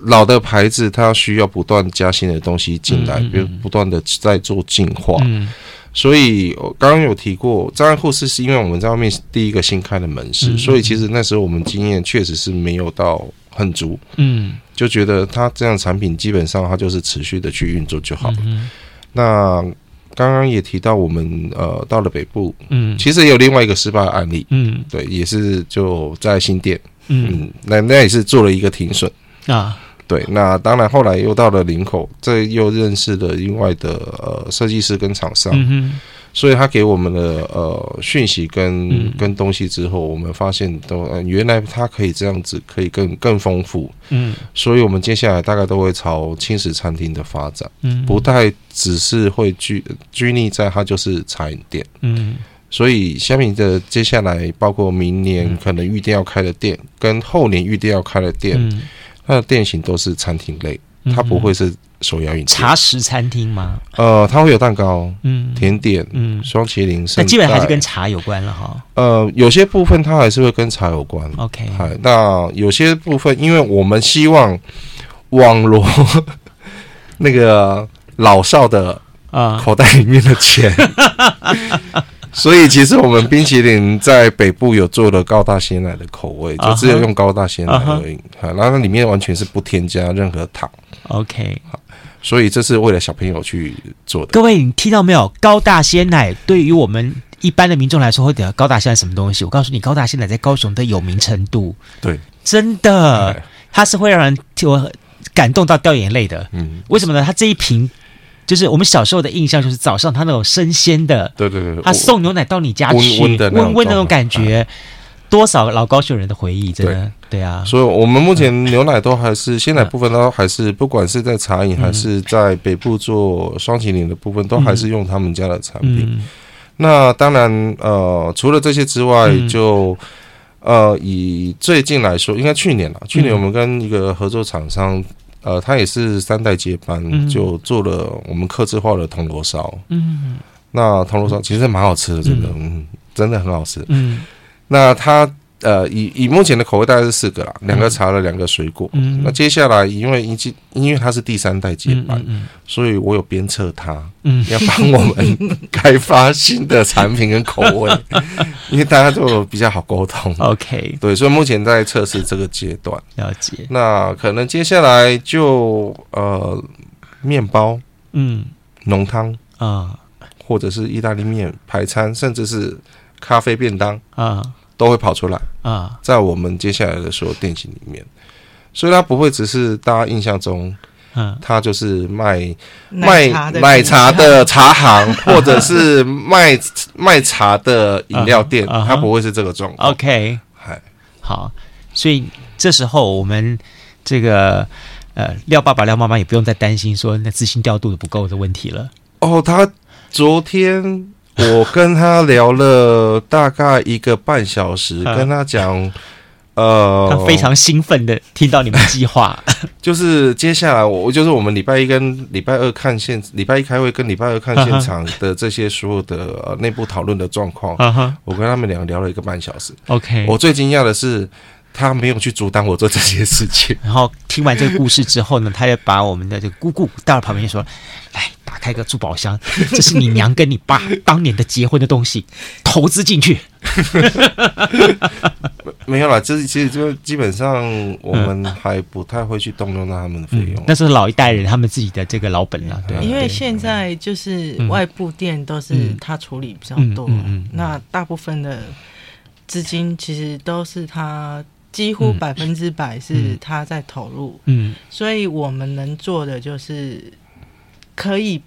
Speaker 1: 老的牌子它需要不断加新的东西进来，比如不断的在做进化。嗯。所以，我刚刚有提过，障碍护士是因为我们在外面第一个新开的门市，嗯、所以其实那时候我们经验确实是没有到很足，嗯，就觉得它这样产品基本上它就是持续的去运作就好了。嗯、那刚刚也提到我们呃到了北部，嗯，其实也有另外一个失败的案例，嗯，对，也是就在新店，嗯，嗯，那那也是做了一个停损。啊。对，那当然，后来又到了林口，这又认识了另外的呃设计师跟厂商，嗯、所以他给我们的呃讯息跟、嗯、跟东西之后，我们发现都、呃、原来他可以这样子，可以更更丰富，嗯，所以我们接下来大概都会朝轻食餐厅的发展，嗯，不太只是会拘拘泥在它就是茶饮店，嗯，所以下面的接下来包括明年可能预定要开的店，嗯、跟后年预定要开的店。嗯它的店型都是餐厅类，它不会是手摇饮。
Speaker 2: 茶食餐厅吗？
Speaker 1: 呃，它会有蛋糕、嗯，甜点，嗯，双麒麟。
Speaker 2: 那基本还是跟茶有关了哈。
Speaker 1: 呃，有些部分它还是会跟茶有关。
Speaker 2: OK，
Speaker 1: 那有些部分，因为我们希望网罗 那个老少的啊口袋里面的钱。所以其实我们冰淇淋在北部有做了高大鲜奶的口味，就只有用高大鲜奶而已。好，然后里面完全是不添加任何糖。
Speaker 2: OK，
Speaker 1: 好，所以这是为了小朋友去做的。
Speaker 2: 各位，你听到没有？高大鲜奶对于我们一般的民众来说，会点高大鲜奶什么东西？我告诉你，高大鲜奶在高雄的有名程度，
Speaker 1: 对，
Speaker 2: 真的，它是会让人我感动到掉眼泪的。嗯，为什么呢？它这一瓶。就是我们小时候的印象，就是早上他那种生鲜的，
Speaker 1: 对对对，
Speaker 2: 他送牛奶到你家去，温温的温温那种感觉，多少老高雄人的回忆，真的，对啊。
Speaker 1: 所以，我们目前牛奶都还是鲜奶部分，都还是不管是在茶饮还是在北部做双麒麟的部分，都还是用他们家的产品。那当然，呃，除了这些之外，就呃，以最近来说，应该去年了，去年我们跟一个合作厂商。呃，他也是三代接班，嗯、就做了我们客制化的铜锣烧。嗯，那铜锣烧其实蛮好吃的，真的，嗯，嗯，真的很好吃。嗯，那他呃，以以目前的口味大概是四个啦，两个茶了，两个水果。嗯，那接下来因为已经因为它是第三代接班，所以我有鞭策他，嗯，要帮我们开发新的产品跟口味，因为大家都比较好沟通。
Speaker 2: OK，
Speaker 1: 对，所以目前在测试这个阶段。
Speaker 2: 了解。
Speaker 1: 那可能接下来就呃，面包，嗯，浓汤啊，或者是意大利面排餐，甚至是咖啡便当啊。都会跑出来啊，在我们接下来的所有店型里面，所以它不会只是大家印象中，嗯，它就是卖卖奶茶的茶行，或者是卖卖茶的饮料店，它不会是这个状况。
Speaker 2: OK，好，所以这时候我们这个呃廖爸爸廖妈妈也不用再担心说那资讯调度的不够的问题了。
Speaker 1: 哦，他昨天。我跟他聊了大概一个半小时，跟他讲，呃，
Speaker 2: 他非常兴奋的听到你们计划，
Speaker 1: 就是接下来我就是我们礼拜一跟礼拜二看现，礼拜一开会跟礼拜二看现场的这些所有的内部讨论的状况，我跟他们俩聊了一个半小时。
Speaker 2: OK，
Speaker 1: 我最惊讶的是。他没有去阻挡我做这些事情。
Speaker 2: 然后听完这个故事之后呢，他就把我们的这个姑姑带到旁边说：“来，打开个珠宝箱，这是你娘跟你爸当年的结婚的东西，投资进去。”
Speaker 1: 没有啦，就是其实就基本上我们还不太会去动用到他们的费用。
Speaker 2: 那、嗯、是老一代人他们自己的这个老本了，对。
Speaker 3: 因为现在就是外部店都是他处理比较多，嗯嗯嗯、那大部分的资金其实都是他。几乎百分之百是他在投入，嗯，嗯，所以我们能做的就是可以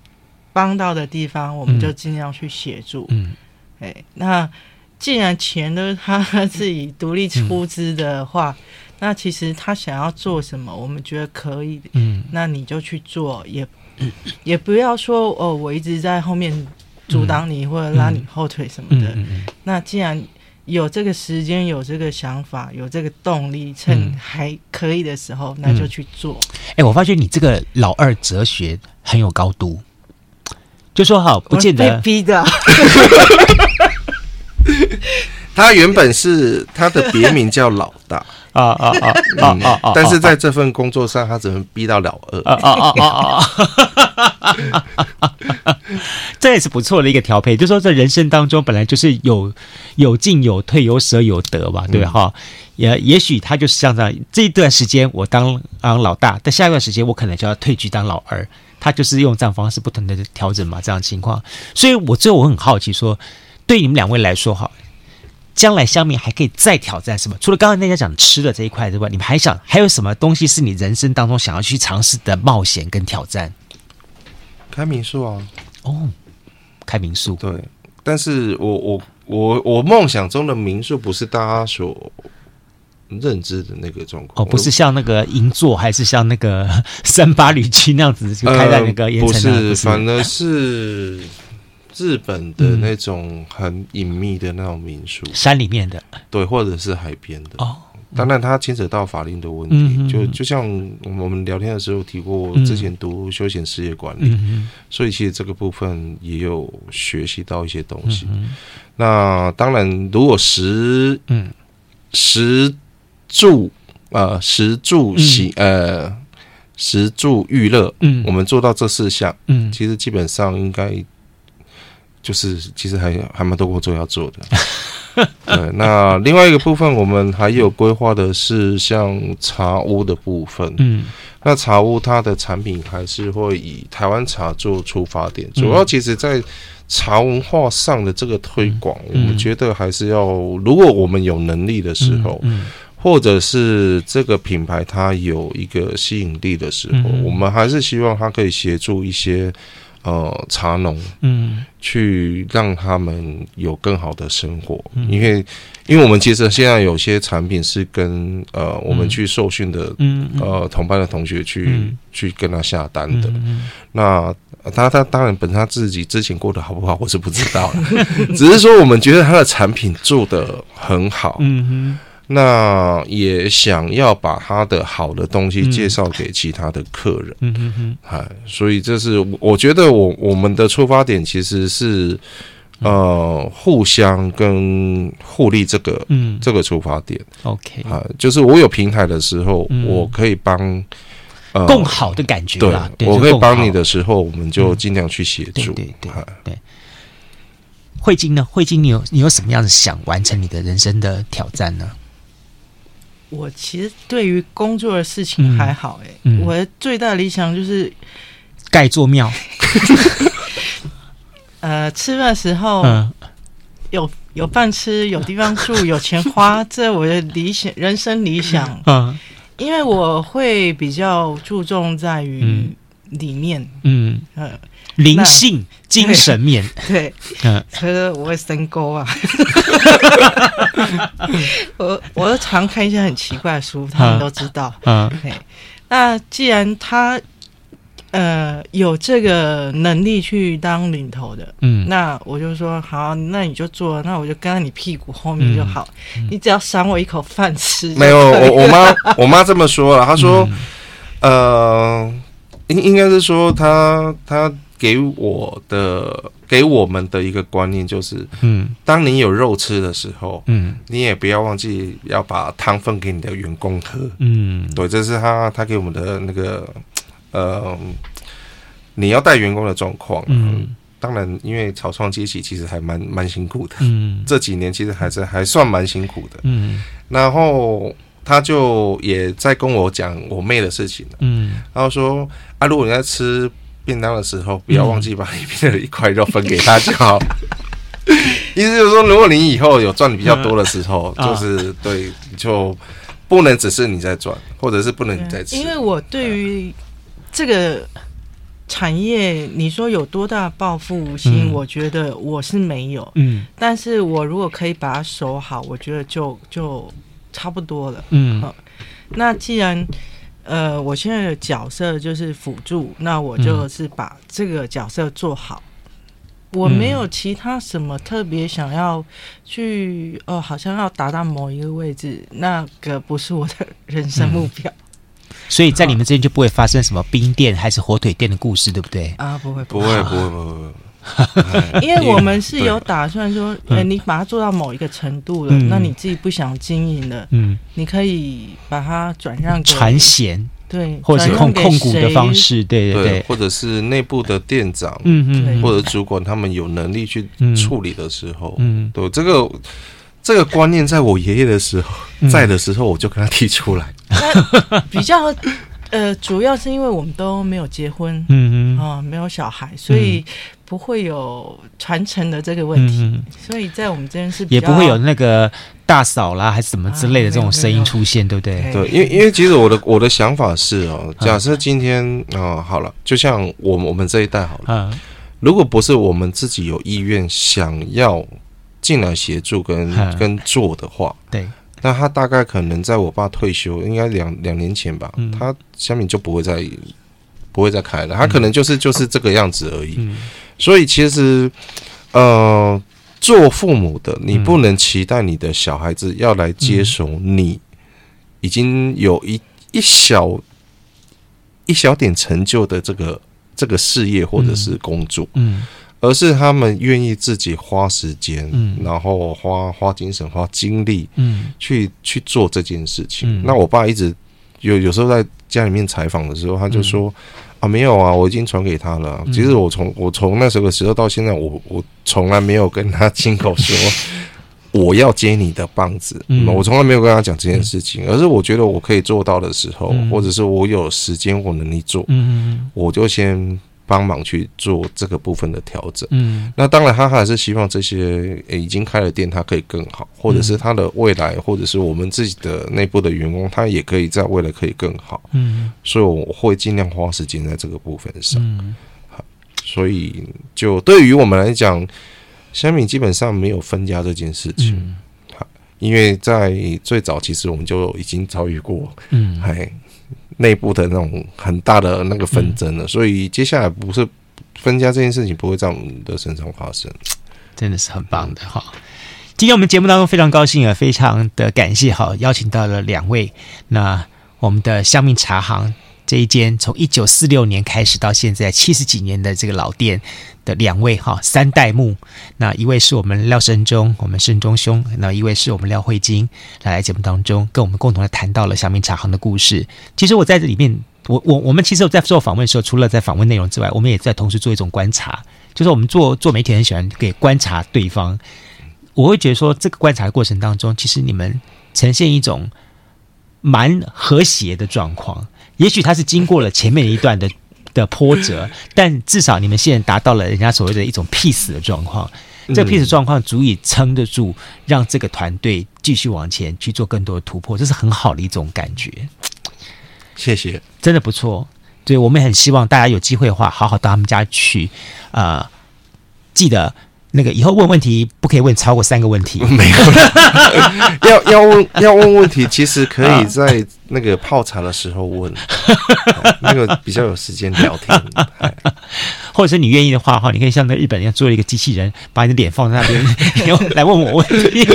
Speaker 3: 帮到的地方，我们就尽量去协助，嗯，哎，那既然钱都是他自己独立出资的话，嗯，那其实他想要做什么，我们觉得可以，嗯，那你就去做，也也不要说哦，我一直在后面阻挡你或者拉你后腿什么的，那既然。有这个时间，有这个想法，有这个动力，趁还可以的时候，嗯、那就去做。
Speaker 2: 哎、欸，我发觉你这个老二哲学很有高度，就说好，不见得
Speaker 3: 被逼的。
Speaker 1: 他原本是他的别名叫老大。啊啊啊啊啊啊！但是在这份工作上，他只能逼到老二。啊啊啊啊
Speaker 2: 啊！这也是不错的一个调配。就说在人生当中，本来就是有有进有退，有舍有得吧，对哈。也也许他就是像这样，这一段时间我当当老大，但下一段时间我可能就要退居当老二。他就是用这样方式不同的调整嘛，这样情况。所以我最后我很好奇，说对你们两位来说，哈。将来香茗还可以再挑战什么？除了刚刚那家讲吃的这一块之外，你们还想还有什么东西是你人生当中想要去尝试的冒险跟挑战？
Speaker 1: 开民宿啊！
Speaker 2: 哦，开民宿。
Speaker 1: 对，但是我我我我梦想中的民宿不是大家所认知的那个状况
Speaker 2: 哦，不是像那个银座，还是像那个三八旅区那样子就开在那个盐埕、呃、不是
Speaker 1: 反而是。日本的那种很隐秘的那种民宿，
Speaker 2: 嗯、山里面的，
Speaker 1: 对，或者是海边的。哦，当然它牵扯到法令的问题。嗯、就就像我们聊天的时候提过，之前读休闲事业管理，嗯、所以其实这个部分也有学习到一些东西。嗯、那当然，如果食，嗯，食住，呃，食住行，呃，食住娱乐，嗯，我们做到这四项，嗯，其实基本上应该。就是其实还还蛮多工作要做的，对。那另外一个部分，我们还有规划的是像茶屋的部分。嗯，那茶屋它的产品还是会以台湾茶做出发点，主要其实在茶文化上的这个推广，我们觉得还是要，如果我们有能力的时候，或者是这个品牌它有一个吸引力的时候，我们还是希望它可以协助一些。呃，茶农，嗯，去让他们有更好的生活，嗯、因为，因为我们其实现在有些产品是跟呃，我们去受训的，嗯，呃，同班的同学去、嗯、去跟他下单的，嗯、那他他当然本身他自己之前过得好不好，我是不知道，只是说我们觉得他的产品做得很好，嗯哼。那也想要把他的好的东西介绍给其他的客人，嗯嗯嗯，哎，所以这是我觉得我我们的出发点其实是呃互相跟互利这个嗯。这个出发点
Speaker 2: ，OK。
Speaker 1: 啊，就是我有平台的时候，我可以帮呃
Speaker 2: 更好的感觉，
Speaker 1: 对，我可以帮你的时候，我们就尽量去协助，对对对。
Speaker 2: 慧晶呢？慧晶，你有你有什么样的想完成你的人生的挑战呢？
Speaker 3: 我其实对于工作的事情还好哎、欸，嗯嗯、我的最大的理想就是
Speaker 2: 盖座庙。
Speaker 3: 呃，吃饭的时候、嗯、有有饭吃，有地方住，有钱花，这我的理想，人生理想。嗯，因为我会比较注重在于理念，嗯。
Speaker 2: 呃，灵性。精神面
Speaker 3: 对，嗯，所以我会深沟啊。我我常看一些很奇怪的书，他们都知道。嗯，那既然他呃有这个能力去当领头的，嗯，那我就说好，那你就做，那我就跟在你屁股后面就好，你只要赏我一口饭吃。
Speaker 1: 没有，我我妈 我妈这么说了，她说，呃，应应该是说她她。给我的给我们的一个观念就是，嗯，当你有肉吃的时候，嗯，你也不要忘记要把汤分给你的员工喝，嗯，对，这是他他给我们的那个，呃，你要带员工的状况，嗯，当然，因为草创阶级其实还蛮蛮辛苦的，嗯，这几年其实还是还算蛮辛苦的，嗯，然后他就也在跟我讲我妹的事情，嗯，然后说啊，如果你在吃。便当的时候，不要忘记把里面的一块肉分给他就好。意思就是说，如果你以后有赚的比较多的时候，就是对，就不能只是你在赚，或者是不能你在吃。
Speaker 3: 因为我对于这个产业，你说有多大抱负心，我觉得我是没有。嗯，但是我如果可以把它守好，我觉得就就差不多了。嗯，那既然。呃，我现在的角色就是辅助，那我就是把这个角色做好。嗯、我没有其他什么特别想要去，哦，好像要达到某一个位置，那个不是我的人生目标。嗯、
Speaker 2: 所以在你们之间就不会发生什么冰店还是火腿店的故事，对不对？
Speaker 3: 啊，不会，
Speaker 1: 不会，不会，不会，不会。
Speaker 3: 因为我们是有打算说，哎，你把它做到某一个程度了，那你自己不想经营了，嗯，你可以把它转让给
Speaker 2: 传贤，
Speaker 3: 对，
Speaker 2: 或者是控控股的方式，对对对，
Speaker 1: 或者是内部的店长，嗯嗯，或者主管他们有能力去处理的时候，嗯，对，这个这个观念在我爷爷的时候在的时候，我就跟他提出来，
Speaker 3: 比较。呃，主要是因为我们都没有结婚，嗯嗯，啊，没有小孩，所以不会有传承的这个问题。嗯、所以在我们这边是
Speaker 2: 也不会有那个大嫂啦，还是什么之类的这种声音出现，啊、对不对？
Speaker 1: 对，因为因为其实我的我的想法是哦，假设今天啊、呃，好了，就像我们我们这一代好了，嗯，如果不是我们自己有意愿想要进来协助跟、嗯、跟做的话，对。那他大概可能在我爸退休，应该两两年前吧，嗯、他下面就不会再不会再开了，他可能就是就是这个样子而已。嗯、所以其实，呃，做父母的，你不能期待你的小孩子要来接手你已经有一一小一小点成就的这个这个事业或者是工作。嗯。嗯而是他们愿意自己花时间，嗯，然后花花精神、花精力，嗯，去去做这件事情。嗯，那我爸一直有有时候在家里面采访的时候，他就说：“嗯，啊，没有啊，我已经传给他了。其实我从我从那时候的时候到现在，我我从来没有跟他亲口说 我要接你的棒子，嗯，我从来没有跟他讲这件事情。而是我觉得我可以做到的时候，或者是我有时间或能力做，嗯，我就先。”帮忙去做这个部分的调整。嗯，那当然，他还是希望这些已经开了店，他可以更好，或者是他的未来，或者是我们自己的内部的员工，他也可以在未来可以更好。嗯，所以我会尽量花时间在这个部分上。嗯，好，所以就对于我们来讲，虾米基本上没有分家这件事情。好，因为在最早其实我们就已经遭遇过。嗯，还。内部的那种很大的那个纷争了，嗯、所以接下来不是分家这件事情不会在我们的身上发生，
Speaker 2: 真的是很棒的哈。今天我们节目当中非常高兴啊，非常的感谢哈，邀请到了两位，那我们的香蜜茶行。这一间从一九四六年开始到现在七十几年的这个老店的两位哈三代目，那一位是我们廖胜忠，我们胜忠兄，那一位是我们廖慧晶，来节目当中跟我们共同的谈到了小明茶行的故事。其实我在这里面，我我我们其实我在做访问的时候，除了在访问内容之外，我们也在同时做一种观察，就是我们做做媒体很喜欢给观察对方，我会觉得说这个观察的过程当中，其实你们呈现一种蛮和谐的状况。也许他是经过了前面一段的的波折，但至少你们现在达到了人家所谓的一种 peace 的状况。这个 peace 状况足以撑得住，让这个团队继续往前去做更多的突破，这是很好的一种感觉。
Speaker 1: 谢谢，
Speaker 2: 真的不错。对，我们也很希望大家有机会的话，好好到他们家去，啊、呃，记得。那个以后问问题不可以问超过三个问题，
Speaker 1: 没有了 要要问要问问题，其实可以在那个泡茶的时候问，那个比较有时间聊天。
Speaker 2: 或者是你愿意的话哈，你可以像那日本人做一个机器人，把你的脸放在那边，然后来问我问题。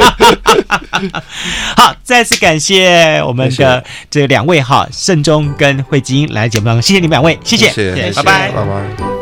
Speaker 2: 好，再次感谢我们的这两位哈，慎中跟慧晶来节目当中，谢谢你们两位，谢谢，
Speaker 1: 谢谢，
Speaker 2: 拜拜，
Speaker 1: 拜拜。